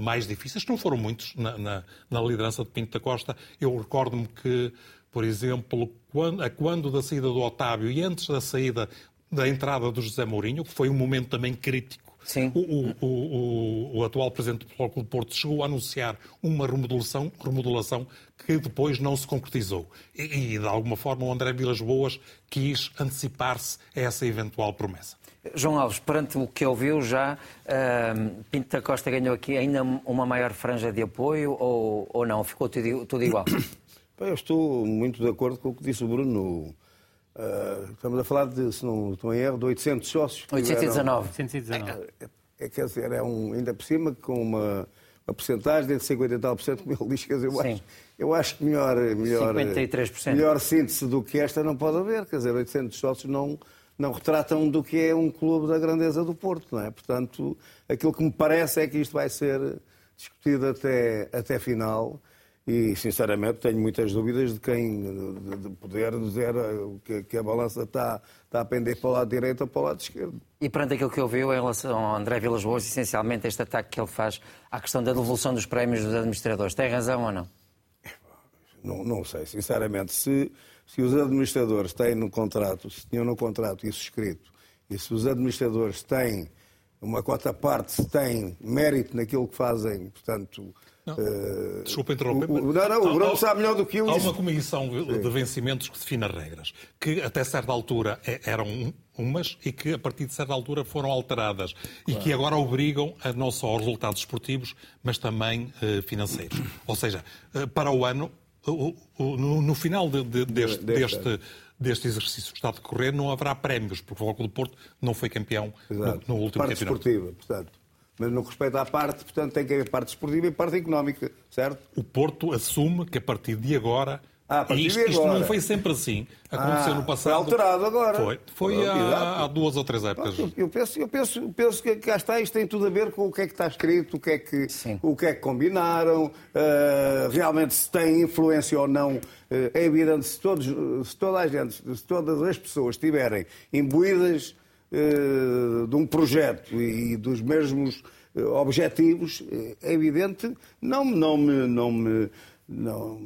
mais difíceis, que não foram muitos na, na- na liderança de Pinto da Costa, eu recordo-me que, por exemplo, quando, a quando da saída do Otávio e antes da saída da entrada do José Mourinho, que foi um momento também crítico. Sim. O, o- o- o- o atual presidente do Futebol do Porto chegou a anunciar uma remodelação, remodelação que depois não se concretizou. E, e, de alguma forma, o André Vilas Boas quis antecipar-se a essa eventual promessa. João Alves, perante o que ouviu já, ahm, Pinto da Costa ganhou aqui ainda uma maior franja de apoio ou, ou não? Ficou tudo, tudo igual? Bem, Eu estou muito de acordo com o que disse o Bruno. Ah, estamos a falar de, se não estou em erro, de 800 sócios. que 819. 119. tiveram- É, quer dizer, é um, ainda por cima com uma, uma porcentagem de 50 e tal por cento, como ele diz, quer dizer, eu Sim. acho, eu acho que melhor, melhor, 53%. melhor síntese do que esta não pode haver. Quer dizer, 800 sócios não, não retratam do que é um clube da grandeza do Porto, não é? Portanto, aquilo que me parece é que isto vai ser discutido até, até final. E, sinceramente, tenho muitas dúvidas de quem de, de poder dizer eh, que, que a balança está, está a pender para o lado direito ou para o lado esquerdo. E perante aquilo que ouviu em relação ao André Vilas Boas, essencialmente este ataque que ele faz à questão da devolução dos prémios dos administradores, tem razão ou não? Não, não sei, sinceramente. Se, se os administradores têm no contrato, se tinham no contrato isso escrito, e se os administradores têm uma cota parte se tem mérito naquilo que fazem, portanto. Não. eh, Desculpa interromper. o- o- não, não, o Bruno sabe melhor do que eu Há uma comissão de vencimentos que define as regras, que até certa altura é- eram um- umas e que a partir de certa altura foram alteradas e que agora obrigam a não só aos resultados esportivos, mas também eh, financeiros. Ou seja, eh, para o ano, no, no final de- de- deste, Deste deste, exercício que está a decorrer, não haverá prémios, porque o Futebol do Porto não foi campeão no, no último parte campeonato. esportiva, portanto. Mas no que respeita à parte, portanto, tem que haver parte esportiva e parte económica, certo? O Porto assume que a partir de agora. Ah, a partir e isto, de isto agora. não foi sempre assim. Aconteceu Ah, no foi passado. alterado agora. Foi, foi há, há duas ou três épocas. Eu, eu penso, eu penso, penso que cá está, isto tem tudo a ver com o que é que está escrito, o que é que, Sim. o que, é que combinaram, eh, realmente se tem influência ou não. Eh, é evidente, se, todos, se toda a gente, se todas as pessoas estiverem imbuídas de um projeto e dos mesmos eh, objetivos, eh, é evidente, não, não me. Não me não,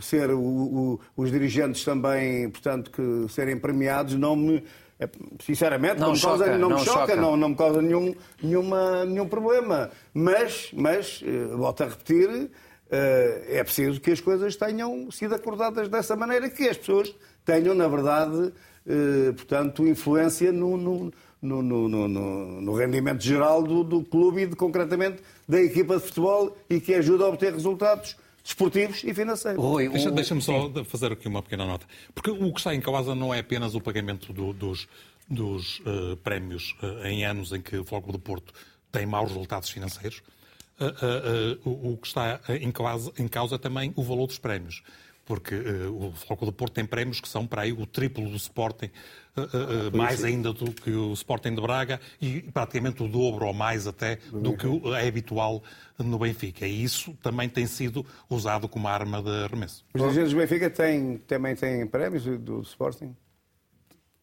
ser o- o- os dirigentes também, portanto, que serem premiados, não me. é, Sinceramente, Não não, me causa, choca, não me não choca, choca. Não, não me causa nenhum, nenhuma, nenhum problema. Mas, mas eh, volto a repetir, eh, é preciso que as coisas tenham sido acordadas dessa maneira, que as pessoas tenham, na verdade, eh, portanto, influência no, no, no, no- no- no- no rendimento geral do, do clube e, de, concretamente, da equipa de futebol e que ajuda a obter resultados desportivos e financeiros. Rui, Deixa- Deixa-me só fazer aqui uma pequena nota. Porque o que está em causa não é apenas o pagamento do- dos, dos, eh, prémios eh, em anos em que o Foco do Porto tem maus resultados financeiros. Eh, eh, eh, o, o que está em causa, em causa é também o valor dos prémios. Porque eh, o Foco do Porto tem prémios que são para aí o triplo do Sporting, eh, eh, mais ainda do que o Sporting de Braga e praticamente o dobro ou mais até do que é habitual no Benfica. E isso também tem sido usado como arma de arremesso. Os dirigentes do Benfica têm, também têm prémios do, do Sporting?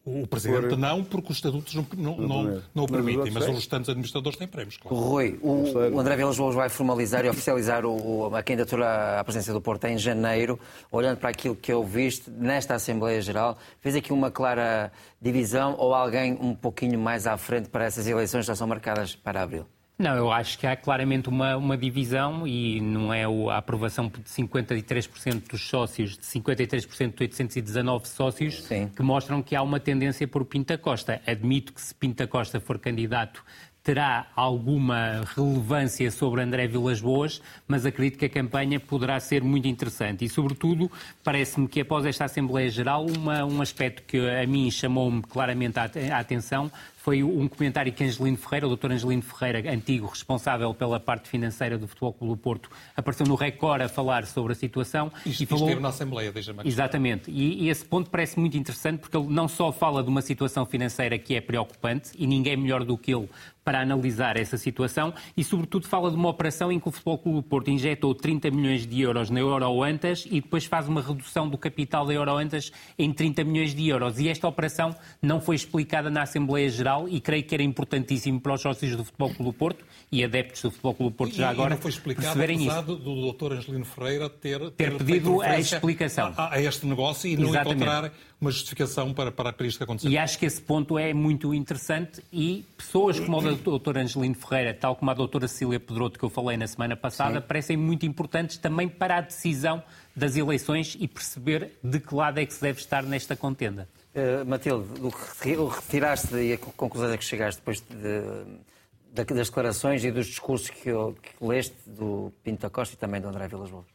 O Presidente Por- não, porque os estatutos não, não, não, não o permitem, mas os restantes administradores têm prémios, claro. Rui, o, o André Vilas Boas vai formalizar e oficializar o, o- a candidatura à presença do Porto em janeiro. Olhando para aquilo que eu viste nesta Assembleia Geral, fez aqui uma clara divisão ou alguém um pouquinho mais à frente para essas eleições que já são marcadas para abril? Não, eu acho que há claramente uma, uma divisão e não é o- a aprovação de 53% dos sócios, de 53% de 819 sócios, Sim. que mostram que há uma tendência por Pinta Costa. Admito que se Pinta Costa for candidato terá alguma relevância sobre André Vilas Boas, mas acredito que a campanha poderá ser muito interessante. E, sobretudo, parece-me que após esta Assembleia Geral, uma- um aspecto que a mim chamou-me claramente a, a atenção foi um comentário que Angelino Ferreira, o Dr. Angelino Ferreira, antigo responsável pela parte financeira do Futebol Clube do Porto, apareceu no Record a falar sobre a situação Isto, e falou... esteve na Assembleia, deixa-me. Exatamente. E, e esse ponto parece muito interessante porque ele não só fala de uma situação financeira que é preocupante e ninguém melhor do que ele para analisar essa situação e, sobretudo, fala de uma operação em que o Futebol Clube do Porto injetou 30 milhões de euros na Euroantas e depois faz uma redução do capital da Euroantas em 30 milhões de euros. E esta operação não foi explicada na Assembleia Geral e creio que era importantíssimo para os sócios do Futebol Clube do Porto e adeptos do Futebol Clube do Porto já E- agora e não foi explicado, perceberem isso. do, Dr. Angelino Ferreira ter, Ter feito pedido a explicação. A, a este negócio e não Exatamente. encontrar uma justificação para, para, isto acontecer. E acho que esse ponto é muito interessante e pessoas como o Dr. Angelino Ferreira, tal como a doutora Cecília Pedroto, que eu falei na semana passada, parecem muito importantes também para a decisão das eleições e perceber de que lado é que se deve estar nesta contenda. Uh, Matilde, o que retiraste e a conclusão a que chegaste depois de- da- das declarações e dos discursos que, eu- que leste do Pinto da Costa e também do André Vilas Boas?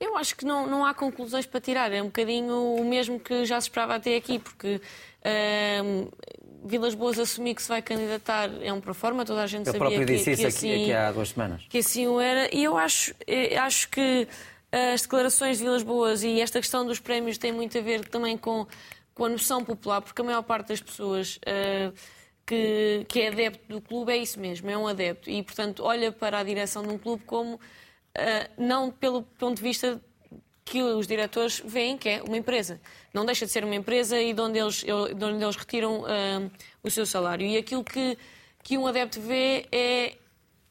Eu acho que não, não há conclusões para tirar. É um bocadinho o mesmo que já se esperava até aqui, porque ahm, Vilas Boas assumir que se vai candidatar é um proforma, toda a gente Ele sabia próprio que, disse que isso aqui, assim, aqui há duas semanas. que assim o era. E eu acho, eh, acho que as declarações de Vilas Boas e esta questão dos prémios tem muito a ver também com, com a noção popular, porque a maior parte das pessoas eh, que, que é adepto do clube é isso mesmo, é um adepto. E, portanto, olha para a direção de um clube como, eh, não pelo ponto de vista que os diretores veem que é uma empresa. Não deixa de ser uma empresa e de onde eles, de onde eles retiram ah, o seu salário. E aquilo que, que um adepto vê é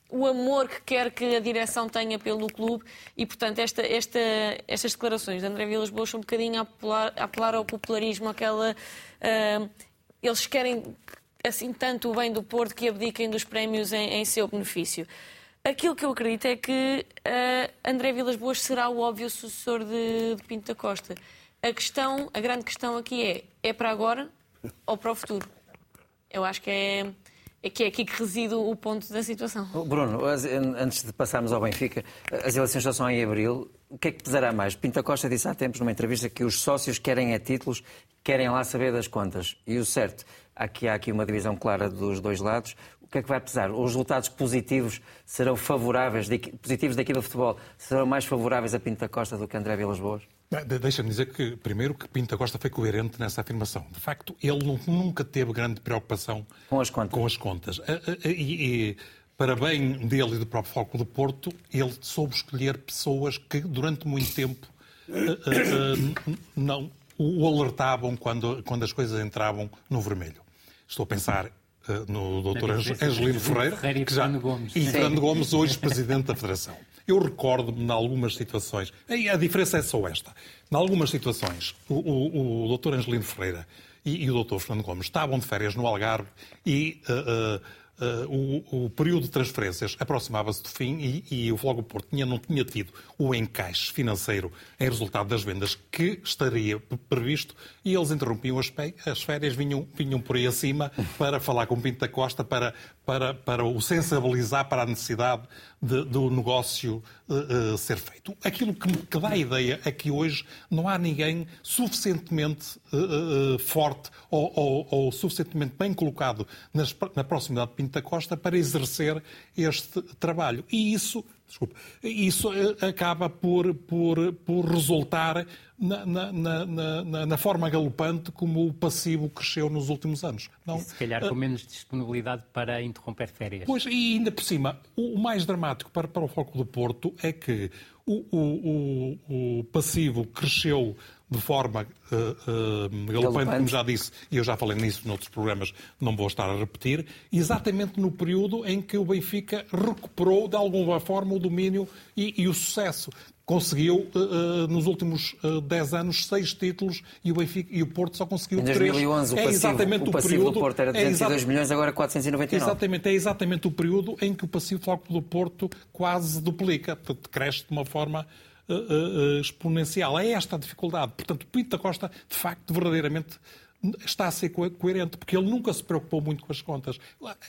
o amor que quer que a direção tenha pelo clube e, portanto, esta, esta, estas declarações de André Vilas Boas são um bocadinho a apelar, a apelar ao popularismo, aquela... ah, eles querem assim tanto o bem do Porto que abdiquem dos prémios em, em seu benefício. Aquilo que eu acredito é que uh, André Vilas Boas será o óbvio sucessor de, de Pinto da Costa. A questão, a grande questão aqui é, é para agora ou para o futuro? Eu acho que é, é que é aqui que reside o ponto da situação. Bruno, antes de passarmos ao Benfica, as eleições já são em abril. O que é que pesará mais? Pinto Costa disse há tempos numa entrevista que os sócios querem é títulos, querem lá saber das contas. E o certo, aqui há aqui uma divisão clara dos dois lados. O que é que vai pesar? Os resultados positivos serão favoráveis, positivos daqui do futebol, serão mais favoráveis a Pinto Costa do que a André Vilas Boas? Deixa-me dizer que, primeiro, que Pinto Costa foi coerente nessa afirmação. De facto, ele nunca teve grande preocupação com as contas. Com as contas. E, e, para bem dele e do próprio Foco do Porto, ele soube escolher pessoas que, durante muito tempo, não o alertavam quando, quando as coisas entravam no vermelho. Estou a pensar no Dr. Angelino Ferreira, que já, Gomes. e Fernando Gomes, hoje Presidente da Federação. Eu recordo-me, em algumas situações, e a diferença é só esta, em algumas situações, o, o, o Dr. Angelino Ferreira e, e, o Dr. Fernando Gomes estavam de férias no Algarve e uh, uh, Uh, o, o, período de transferências aproximava-se do fim e, e o Fogo Porto tinha, não tinha tido o encaixe financeiro em resultado das vendas que estaria previsto. E eles interrompiam as, as férias, vinham, vinham por aí acima para falar com Pinto da Costa, para, para, para o sensibilizar para a necessidade de, do negócio uh, uh, ser feito. Aquilo que, que dá a ideia é que hoje não há ninguém suficientemente forte ou, ou, ou, suficientemente bem colocado nas, na proximidade de Pinto da Costa para exercer este trabalho. E isso, desculpe, isso eh, acaba por, por, por resultar na, na, na, na, forma galopante como o passivo cresceu nos últimos anos. Não, e se calhar com menos disponibilidade para interromper férias. Pois, e ainda por cima, o mais dramático para, para o Foco do Porto é que o, o, o, o passivo cresceu de forma uh, uh, galopante, como já disse, e eu já falei nisso noutros programas, não vou estar a repetir, exatamente no período em que o Benfica recuperou de alguma forma o domínio e, e o sucesso. Conseguiu, uh, nos últimos uh, 10 anos, seis títulos e o, Benfica, e o Porto só conseguiu três. Em 2011, três. o passivo, é exatamente o, passivo período, do Porto era 202 é milhões, agora 499. Exatamente, é exatamente o período em que o passivo do Porto quase duplica, portanto, cresce de uma forma exponencial. É esta a dificuldade. Portanto, Pinto da Costa, de facto, verdadeiramente está a ser coerente, porque ele nunca se preocupou muito com as contas.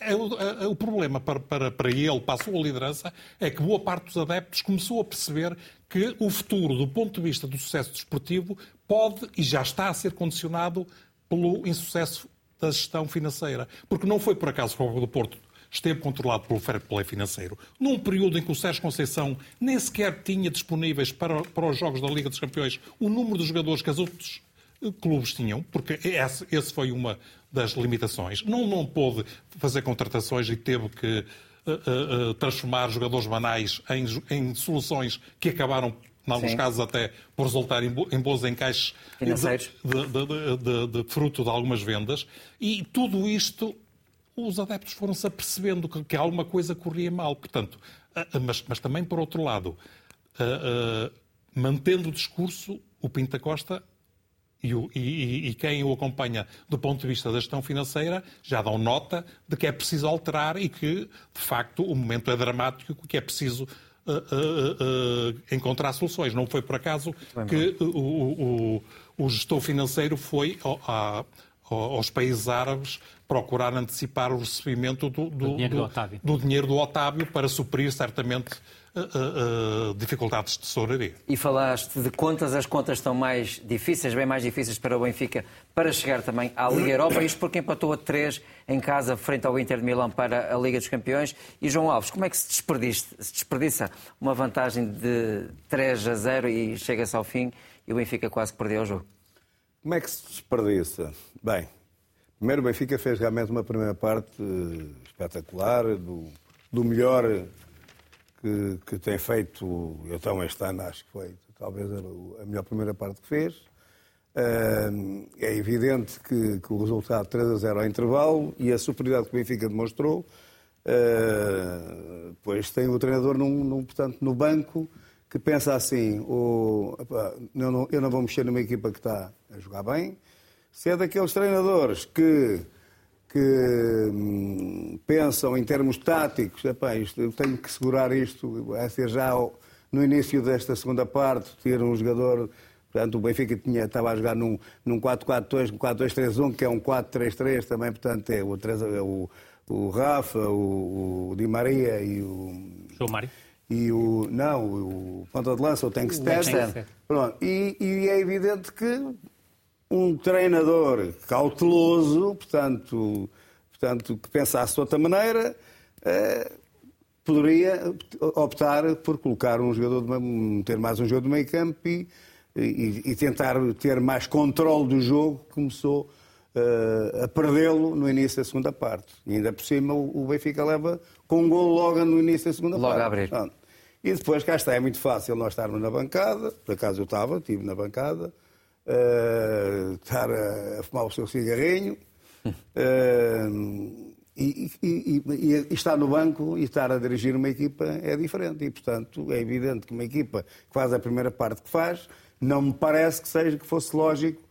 É é, o, problema para, para, para ele, para a sua liderança, é que boa parte dos adeptos começou a perceber que o futuro, do ponto de vista do sucesso desportivo, pode e já está a ser condicionado pelo insucesso da gestão financeira. Porque não foi por acaso o do Porto esteve controlado pelo fair play financeiro, num período em que o Sérgio Conceição nem sequer tinha disponíveis para, para os Jogos da Liga dos Campeões o número de jogadores que os outros eh, clubes tinham, porque esse, esse foi uma das limitações. Não, não pôde fazer contratações e teve que uh, uh, transformar jogadores banais em, em soluções que acabaram em alguns Sim. casos até por resultar em, bons encaixes de, de, de, de, fruto de algumas vendas. E tudo isto os adeptos foram-se apercebendo que, que alguma coisa corria mal. Portanto, mas, mas também, por outro lado, mantendo o discurso, o Pinta Costa e, o, e, e, quem o acompanha do ponto de vista da gestão financeira já dão nota de que é preciso alterar e que, de facto, o momento é dramático que é preciso uh, uh, uh, encontrar soluções. Não foi por acaso que o, o, o, gestor financeiro foi a, aos países árabes procurar antecipar o recebimento do, do, do, dinheiro, do, do dinheiro do Otávio para suprir certamente uh, uh, dificuldades de tesouraria. E falaste de contas, as contas estão mais difíceis, bem mais difíceis para o Benfica, para chegar também à Liga Europa, isto porque empatou a 3 em casa frente ao Inter de Milão para a Liga dos Campeões. E João Alves, como é que se, desperdiça, se desperdiça uma vantagem de 3 a 0 e chega-se ao fim e o Benfica quase que perdeu o jogo? Como é que se desperdiça? Bem, primeiro o Benfica fez realmente uma primeira parte eh, espetacular, do, do melhor que, que, tem feito, então este ano acho que foi talvez a melhor primeira parte que fez. Eh, é evidente que, que o resultado 3 a 0 ao intervalo e a superioridade que o Benfica demonstrou, uh, pois tem o treinador num, num, portanto, no banco que pensa assim, oh, eu, não, eu não vou mexer numa equipa que está a jogar bem, se é daqueles treinadores que que hum, pensam em termos táticos, epá, isto, eu tenho que segurar isto, vai ser já no início desta segunda parte, ter um jogador. Portanto, o Benfica tinha, estava a jogar num, num 4-4-2, um 4-2-3-1, que é um 4-3-3 também, portanto, é o, é o, o Rafa, o, o Di Maria e o. João Mário? E o. Não, o ponta de lança, o Tankstead. Pronto. E, e é evidente que um treinador cauteloso, portanto, portanto que pensasse de outra maneira, eh, poderia optar por colocar um jogador, de, ter mais um jogador de meio campo e, e, e tentar ter mais controle do jogo, começou uh, a perdê-lo no início da segunda parte. E ainda por cima o, o Benfica leva com um gol logo no início da segunda logo parte. A abrir. E depois, cá está, é muito fácil nós estarmos na bancada, por acaso eu estava, estive na bancada, uh, estar a, a, fumar o seu cigarrinho uh, e, e, e, e, estar no banco e estar a dirigir uma equipa é diferente. E, portanto, é evidente que uma equipa que faz a primeira parte que faz, não me parece que seja que fosse lógico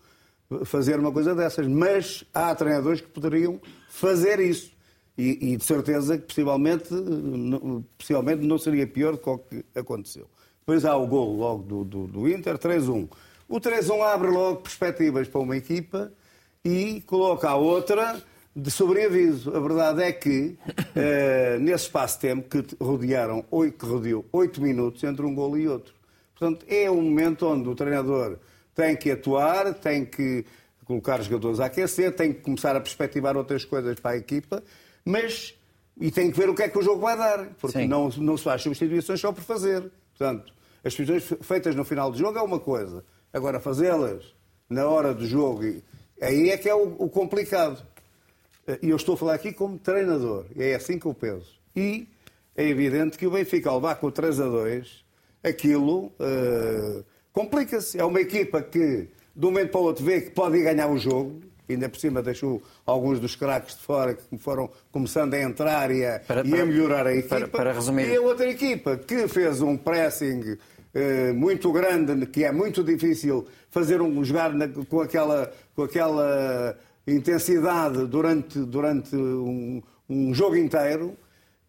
fazer uma coisa dessas. Mas há treinadores que poderiam fazer isso. E, e, de certeza que possivelmente não, possivelmente não seria pior do que o que aconteceu. Depois há o gol logo do, do, do Inter, 3-1. O 3-1 abre logo perspectivas para uma equipa e coloca a outra de sobreaviso. A verdade é que, uh, nesse espaço de tempo que rodearam, que rodeou 8 minutos entre um gol e outro. Portanto, é um momento onde o treinador tem que atuar, tem que colocar os jogadores a aquecer, tem que começar a perspectivar outras coisas para a equipa, mas e tem que ver o que é que o jogo vai dar, porque não, não se faz substituições só por fazer. Portanto, as substituições feitas no final do jogo é uma coisa, agora fazê-las na hora do jogo, aí é que é o, o complicado. E eu estou a falar aqui como treinador, é assim que eu penso. E é evidente que o Benfica, ao levar com o 3 a 2, aquilo uh, complica-se. É uma equipa que, de um momento para o outro, vê que pode ganhar o jogo, ainda por cima deixou alguns dos craques de fora que foram começando a entrar e a, para, e a melhorar a equipa. Para, para, resumir... E a outra equipa que fez um pressing uh, muito grande, que é muito difícil fazer um jogar na, com aquela, com aquela intensidade durante, durante um, um jogo inteiro.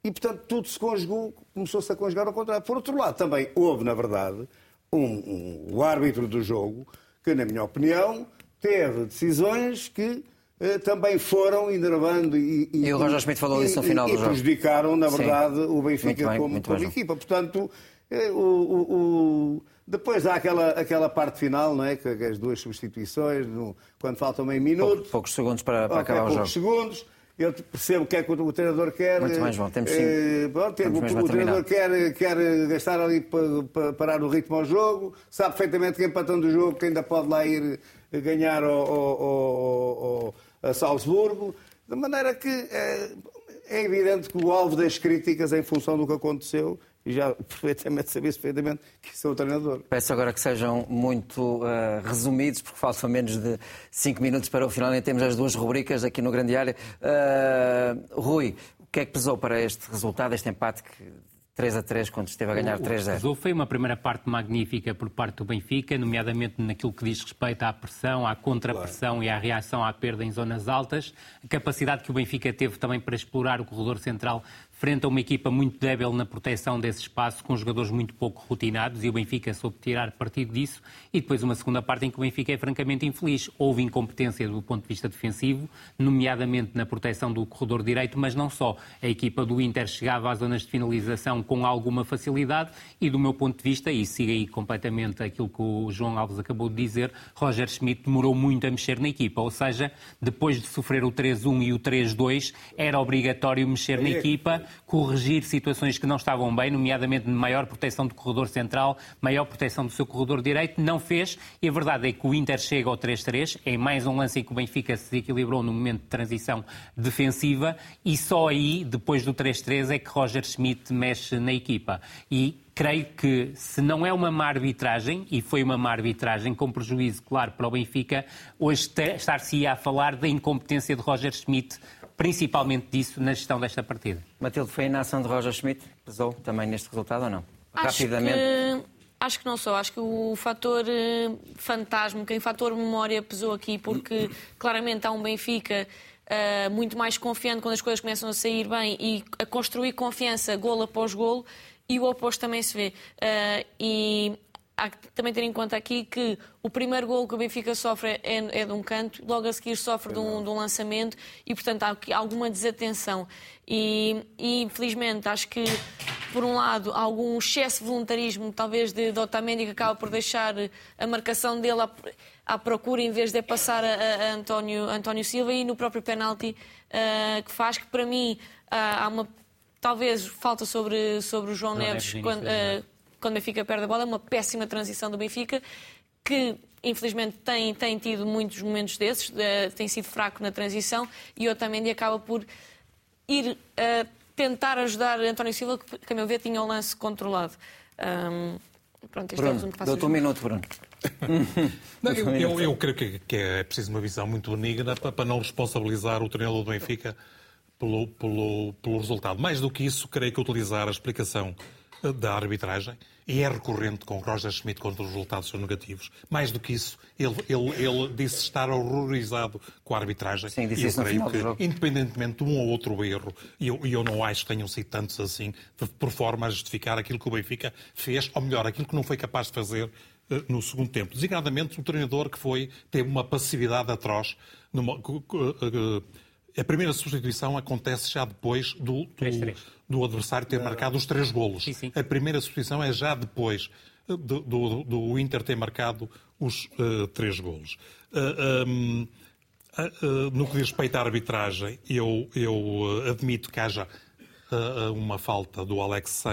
E, portanto, tudo se conjugou, começou-se a conjugar ao contrário. Por outro lado, também houve, na verdade, um, um, o árbitro do jogo que, na minha opinião, teve decisões que eh, também foram enervando e, e, e o Roger Schmidt falou isso no final e, do jogo. E prejudicaram, na verdade, Sim. o Benfica bem, como, como equipa. Portanto, eh, o, o, o, depois há aquela, aquela parte final, não é? Que, as duas substituições, no, quando faltam meio minuto. Poucos, poucos segundos para, para acabar o jogo. Poucos segundos. Eu percebo o que é que o, treinador quer. Muito bem, João. Temos sim. Eh, pronto, o, o treinador quer, quer gastar ali para, para, parar o ritmo ao jogo. Sabe perfeitamente que empatando o jogo que ainda pode lá ir ganhar ao, a Salzburgo. De maneira que é, é evidente que o alvo das críticas em função do que aconteceu e já perfeitamente sabia perfeitamente que isso o treinador. Peço agora que sejam muito uh, resumidos, porque faltam menos de 5 minutos para o final e temos as duas rubricas aqui no Grande Área. Uh, Rui, o que é que pesou para este resultado, este empate que 3 a 3 quando esteve a ganhar 3-0. Foi uma primeira parte magnífica por parte do Benfica, nomeadamente naquilo que diz respeito à pressão, à contrapressão claro. e à reação à perda em zonas altas. A capacidade que o Benfica teve também para explorar o corredor central frente a uma equipa muito débil na proteção desse espaço, com jogadores muito pouco rotinados, e o Benfica soube tirar partido disso. E depois uma segunda parte em que o Benfica é francamente infeliz. Houve incompetência do ponto de vista defensivo, nomeadamente na proteção do corredor direito, mas não só. A equipa do Inter chegava às zonas de finalização com alguma facilidade e, do meu ponto de vista, e siga aí completamente aquilo que o João Alves acabou de dizer, Roger Schmidt demorou muito a mexer na equipa. Ou seja, depois de sofrer o 3-1 e o 3-2, era obrigatório mexer na equipa corrigir situações que não estavam bem, nomeadamente maior proteção do corredor central, maior proteção do seu corredor direito, não fez. E a verdade é que o Inter chega ao 3-3, em mais um lance em que o Benfica se desequilibrou no momento de transição defensiva, e só aí, depois do 3-3, é que Roger Schmidt mexe na equipa. E creio que se não é uma má arbitragem, e foi uma má arbitragem, com prejuízo, claro, para o Benfica, hoje estar-se-ia a falar da incompetência de Roger Schmidt principalmente disso na gestão desta partida. Matilde, foi a inação de Roger Schmidt pesou também neste resultado ou não? Acho Rapidamente. Que, acho que não só. Acho que o fator uh, fantasma, que o fator memória pesou aqui, porque claramente há um Benfica uh, muito mais confiante quando as coisas começam a sair bem e a construir confiança golo após golo, e o oposto também se vê. Uh, e há que também ter em conta aqui que o primeiro gol que o Benfica sofre é, é de um canto, logo a seguir sofre de um, de um lançamento e, portanto, há aqui alguma desatenção. E, e, infelizmente, acho que, por um lado, há algum excesso de voluntarismo, talvez, de, de Otamendi, que acaba por deixar a marcação dele à, à procura, em vez de passar a, a António, António Silva, e no próprio penalti uh, que faz, que para mim uh, há uma talvez falta sobre, sobre o João, João Neves, Neves quando, uh, quando o Benfica perde a bola, é uma péssima transição do Benfica, que infelizmente tem, tem tido muitos momentos desses, uh, tem sido fraco na transição e o Otamendi acaba por ir uh, tentar ajudar António Silva, que, que a meu ver tinha o lance controlado. Um, pronto, este Bruno, é o resumo que faço. Dou-te um minuto, Bruno. não, eu, eu, eu, creio que, que, é preciso uma visão muito benigna para, para não responsabilizar o treinador do Benfica pelo, pelo, pelo resultado. Mais do que isso, creio que utilizar a explicação da arbitragem, e é recorrente com Roger Schmidt quando os resultados são negativos. Mais do que isso, ele, ele, ele disse estar horrorizado com a arbitragem. Sim, disse e eu creio que, independentemente de um ou outro erro, e eu, eu não acho que tenham sido tantos assim, por forma a justificar aquilo que o Benfica fez, ou melhor, aquilo que não foi capaz de fazer eh, no segundo tempo. Designadamente, o treinador que foi, teve uma passividade atroz. Numa, a primeira substituição acontece já depois do, do, do adversário ter marcado os três golos. Sim, sim. A primeira substituição é já depois do, do, do Inter ter marcado os uh, três golos. Uh, um, uh, no que diz respeito à arbitragem, eu, eu admito que haja uma falta do Alex,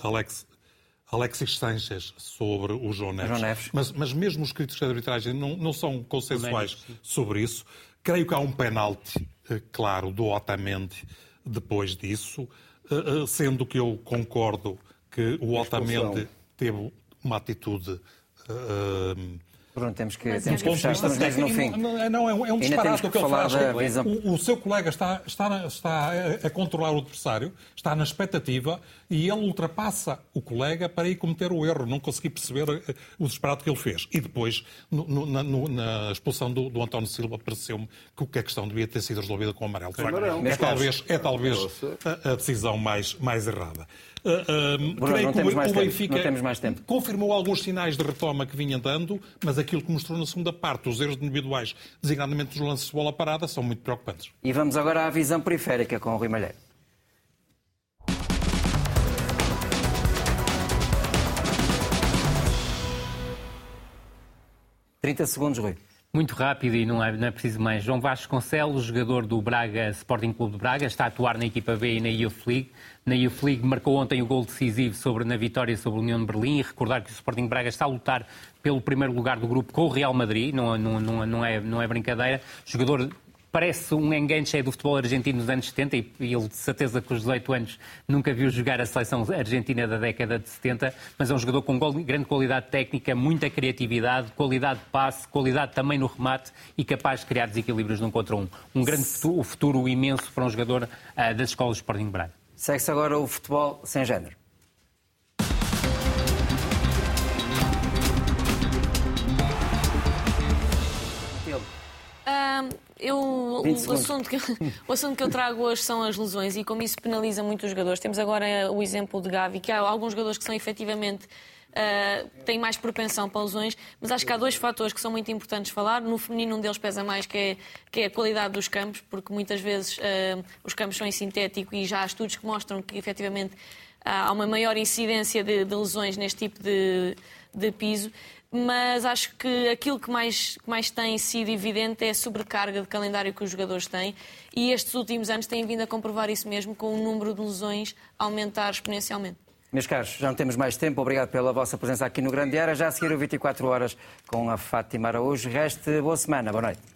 Alex Alexis Sanchez sobre o João Neves. João Neves. Mas, mas mesmo os críticos de arbitragem não, não são consensuais sobre isso. Creio que há um penalti eh, claro do Otamendi depois disso, eh, eh, sendo que eu concordo que o Otamendi teve uma atitude Pronto, temos que, temos que fechar, estamos mesmo no fim. Não, não, é um, é um disparate o que ele faz. O, o, seu colega está, está, está a, controlar o adversário, está na expectativa e ele ultrapassa o colega para ir cometer o erro, não consegui perceber eh, o disparate que ele fez. E depois, no, no, na, no, na, expulsão do, do António Silva, pareceu-me que a questão devia ter sido resolvida com o amarelo. É, é talvez, é talvez a, a decisão mais, mais errada. Uh, Bruno, creio que o Benfica confirmou alguns sinais de retoma que vinha dando, mas aquilo que mostrou na segunda parte, os erros individuais, designadamente dos lances de bola parada, são muito preocupantes. E vamos agora à visão periférica com o Rui Malheiro. Trinta segundos, Rui. Muito rápido e não é, não é preciso mais. João Vasconcelos, jogador do Braga Sporting Clube de Braga, está a atuar na equipa B e na Youth League. Na Youth League marcou ontem o gol decisivo sobre, na vitória sobre a União de Berlim e recordar que o Sporting Braga está a lutar pelo primeiro lugar do grupo com o Real Madrid, não, não, não, não, é, não é brincadeira. Jogador parece um enganche do futebol argentino nos anos 70 e ele de certeza que os 18 anos nunca viu jogar a seleção argentina da década de 70, mas é um jogador com grande qualidade técnica, muita criatividade, qualidade de passe, qualidade também no remate e capaz de criar desequilíbrios num contra um. Um grande futuro, futuro imenso para um jogador uh, das escolas Sporting Braga. Segue-se agora o futebol sem género. Eu, o, assunto que, o assunto que eu trago hoje são as lesões e como isso penaliza muito os jogadores. Temos agora o exemplo de Gavi, que há alguns jogadores que são efetivamente Uh, têm mais propensão para lesões, mas acho que há dois fatores que são muito importantes falar. No feminino, um deles pesa mais, que é, que é a qualidade dos campos, porque muitas vezes uh, os campos são em sintético e já há estudos que mostram que efetivamente há uma maior incidência de, de lesões neste tipo de, de piso mas acho que aquilo que mais, que mais tem sido evidente é a sobrecarga de calendário que os jogadores têm e estes últimos anos têm vindo a comprovar isso mesmo, com o número de lesões aumentar exponencialmente. Meus caros, já não temos mais tempo. Obrigado pela vossa presença aqui no Grande Área. Já a seguir o 24 horas com a Fátima Araújo. Reste boa semana. Boa noite.